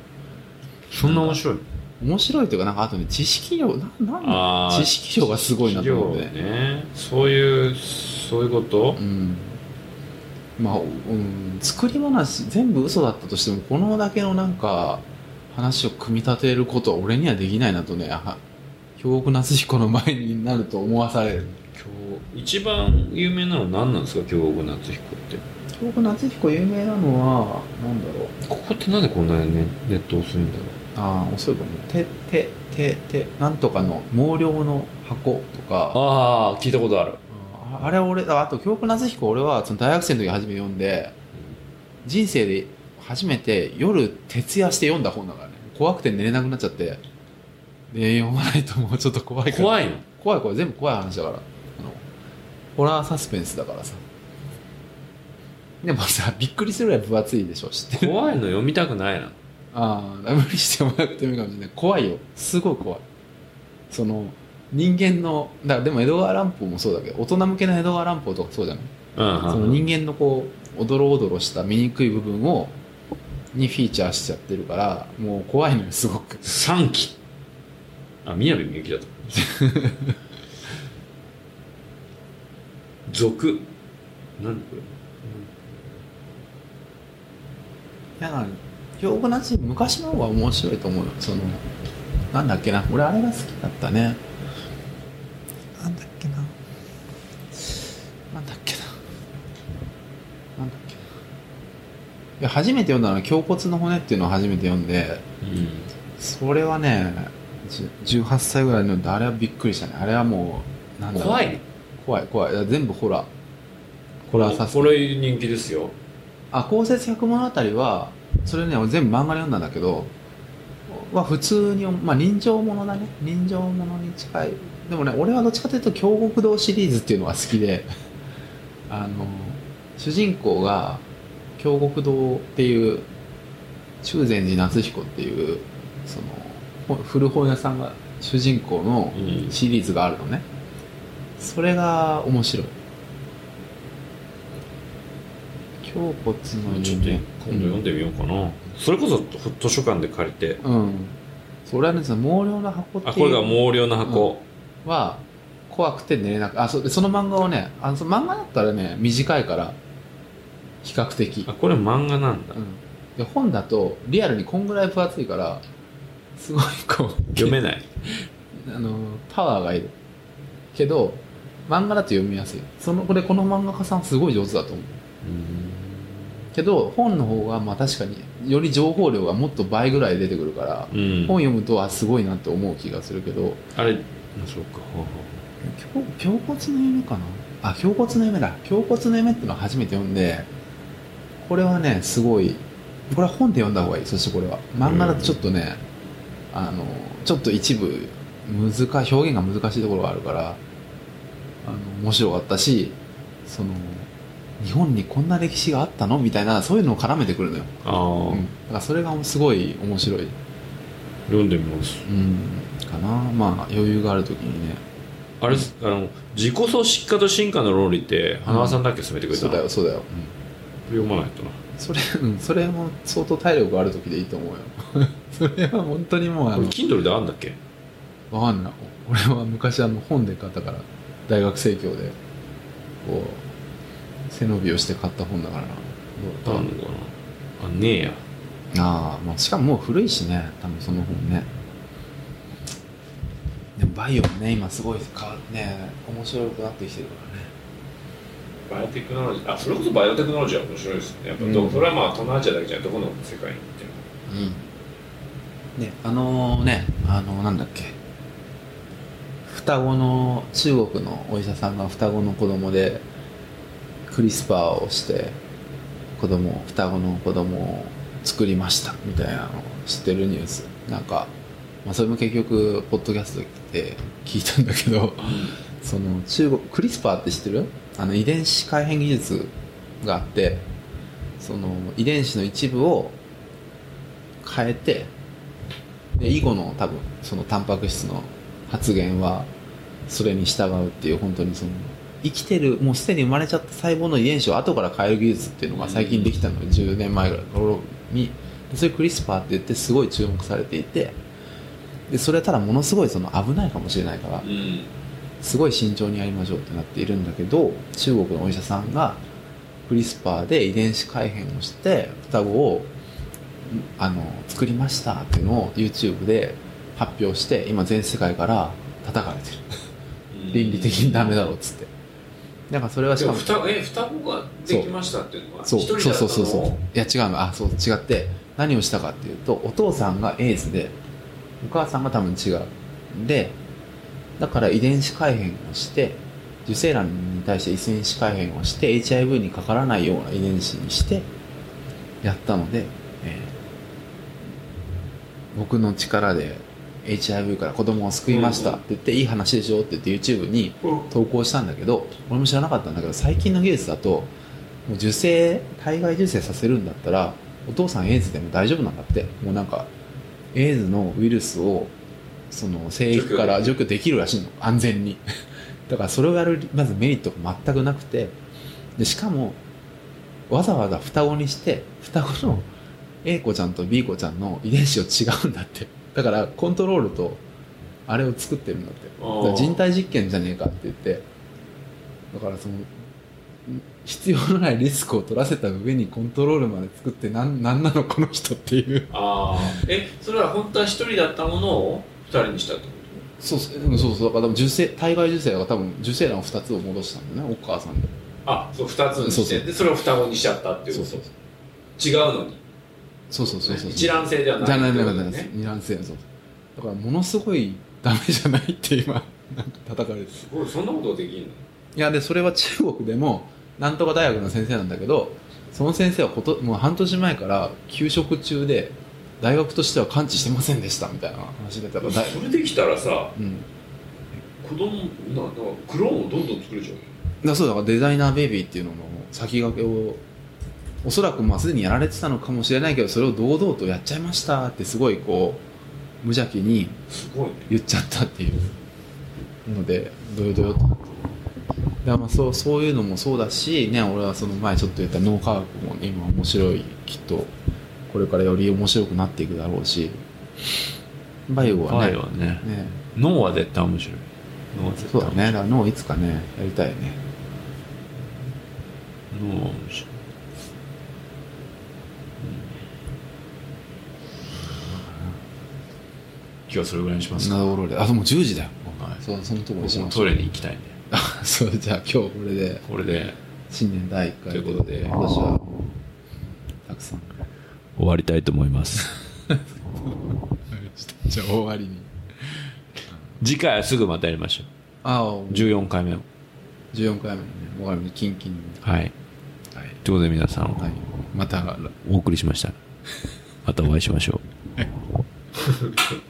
そんな面白い面白いというかなんかあとね知識量ななん知識量がすごいなと思って、ね。そういうそういうこと？うん。まあ、うん、作り話全部嘘だったとしてもこのだけのなんか話を組み立てることは俺にはできないなとねあ京極夏彦の前になると思わされる一番有名なの何なんですか？京極夏彦って。京極夏彦有名なのはなんだろう？ここってなんでこんなに、ね、ネット遅いんだろう？ああ遅いかも。ててててなんとかの毛量の箱とか。ああ聞いたことある。ああれ俺ああと京極夏彦俺はその大学生の時初めて読んで人生で初めて夜徹夜して読んだ本だからね。怖くて寝れなくなっちゃって。で読まないともうちょっと怖いから。怖いの？怖い怖い。全部怖い話だからホラーサスペンスだからさ。でもさびっくりするぐらい分厚いでしょ知ってる？怖いの読みたくないな。ああ無理してもらってもいいかもしれない。怖いよ。すごい怖い。その人間のだからでも江戸川乱歩もそうだけど大人向けの江戸川乱歩とかそうじゃない？うんその人間のこうおどろおどろした醜い部分をにフィーチャーしちゃってるからもう怖いのよすごく。3期。あ宮部みゆきだと 俗。何これ？やなんか京極夏昔の方が面白いと思うよ。そのなんだっけな？俺あれが好きだったね。なんだっけな？なんだっけな？なんだっけな？いや初めて読んだのは「胸骨の骨」っていうのを初めて読んでうん。それはねじゅ18歳ぐらいのあれはびっくりしたね。あれはもうなんだろう。怖い怖い怖い。全部ホラー。ホラーサスペこれ人気ですよ。あ降雪百物語はそれね俺全部漫画で読んだんだけどは普通にまあ人情ものだね。人情ものに近い。でもね俺はどっちかというと京極堂シリーズっていうのが好きで あの主人公が京極堂っていう中禅寺夏彦っていうそのほ古本屋さんが主人公のうん。シリーズがあるのね、それが面白い。胸骨のちょっと今度読んでみようかな、それこそ図書館で借りて。うん。それはねその毛量の箱っていう。あこれが毛量の箱、は怖くて寝れなくあそでその漫画をねあのその漫画だったらね短いから。比較的。あこれ漫画なんだ。うん、で本だとリアルにこんぐらい分厚いからすごいこう読めない。あのパワーがいる。けど漫画だと読みやすい。そのこれこの漫画家さんすごい上手だと思う。けど本の方がまあ確かにより情報量がもっと倍ぐらい出てくるから、うん。本読むとあすごいなって思う気がするけど。あれそうか。胸胸骨の夢かな？あ胸骨の夢だ。胸骨の夢っていうのを初めて読んでこれはねすごいこれは本で読んだ方がいい。そしてこれは。漫画だとちょっとね、あのちょっと一部難し表現が難しいところがあるからあの面白かったしその日本にこんな歴史があったの？みたいなそういうのを絡めてくるのよ、うああ、うん、だからそれがすごい面白い、読んでみます。うん、かな。まあ余裕がある時にね。あれあの自己組織化と進化の論理って花輪さんだっけ進めてくれたの、そうだよそうだよ、読まないとな。それ、うん、それも相当体力がある時でいいと思うよ。それは本当にもうあこれの Kindle であんだっけ？わかんない。俺は昔あの本で買ったから大学生協でこう背伸びをして買った本だからな。あんのかな？あねえや。ああ、まあ、しかももう古いしね。多分その本ね。でもバイオもね今すごいかね面白くなってきてるからね。バイオテクノロジーあそれこそバイオテクノロジーは面白いですね。やっぱ、うん。それはまあ東南アジアだけじゃない。どこの世界に行っても。うん。ねあのねあのなんだっけ双子の中国のお医者さんが双子の子供でクリスパーをして子供双子の子供を作りましたみたいなのを知ってるニュース。なんか、まあ、それも結局ポッドキャストで聞いたんだけどその中国クリスパーって知ってる？あの遺伝子改変技術があってその遺伝子の一部を変えてで以後の多分そのタンパク質の発現はそれに従うっていう本当にその。生きてるもうすでに生まれちゃった細胞の遺伝子を後から変える技術っていうのが最近できたので10年前ぐらいの頃に。でそれクリスパーって言ってすごい注目されていて。でそれはただものすごいその危ないかもしれないからうん。すごい慎重にやりましょうってなっているんだけど中国のお医者さんがクリスパーで遺伝子改変をして双子をあの作りましたっていうのを YouTube で発表して今全世界から叩かれてる。倫理的にダメだろうっつって。だからそれはしかも双え双子ができましたっていうのはそう。一人だったの？そうそうそうそう。いや違うの。あそう違って。何をしたかっていうとお父さんがエイズでお母さんが多分違う。でだから遺伝子改変をして受精卵に対して遺伝子改変をして HIV にかからないような遺伝子にしてやったので、えー僕の力で HIV から子供を救いましたって言って、いい話でしょって言って YouTube に投稿したんだけど俺も知らなかったんだけど最近の技術だともう受精体外受精させるんだったらお父さんエイズでも大丈夫なんだって。もうなんかエイズのウイルスをその生育から除去できるらしいの。安全に。だからそれをやるまずメリットが全くなくて。でしかもわざわざ双子にして双子の A 子ちゃんと B 子ちゃんの遺伝子を違うんだってだからコントロールとあれを作ってるんだって。人体実験じゃねえかって言って。だからその必要のないリスクを取らせた上にコントロールまで作ってなんなんなのこの人っていう。ああえそれは本当は一人だったものを二人にしたってこそうそううんそうそうだから多分受精体外受精が多分受精卵を2つを戻したんだよね。お母さんで。とあそう二つにして。そうそう。でそれを双子にしちゃったっていうそうことそう。違うのにそうそうそうそう。一卵性ではない。じゃないってないないことだよね。二卵性そう。だからものすごいダメじゃないって今 なんか叩かれて。るすごいそんなことできるの？いやでそれは中国でもなんとか大学の先生なんだけどその先生はこともう半年前から休職中で大学としては完治してませんでしたみたいな話でたからそれできたらさうん。子供ななクローンをどんどん作れちゃう。よだそうだからデザイナーベイビーっていうのの先駆けをおそらくまあすでにやられてたのかもしれないけどそれを堂々とやっちゃいましたってすごいこう無邪気に言っちゃったっていう。のでどよどよとだまあそうそういうのもそうだしね俺はその前ちょっと言った脳科学もね今面白いきっとこれからより面白くなっていくだろうし。バイオはね。はね。ね。脳は絶対面白い。脳は絶対そうだね。だから脳いつかねやりたいよね。脳は面白い今日はそれぐらいにします。か、なるほど。あでも10時だよ。はい、そうそのところにしましトイレに行きたいんで。あ そうじゃあ今日これで。これで。新年第1回ということで。今年はたくさん。終わりたいと思います。じゃあ終わりに。次回はすぐまたやりましょああ。う14回目を。14回目のね終わりにキンキンに。はい。はい、ということで皆さん。はい、また。お送りしました。またお会いしましょう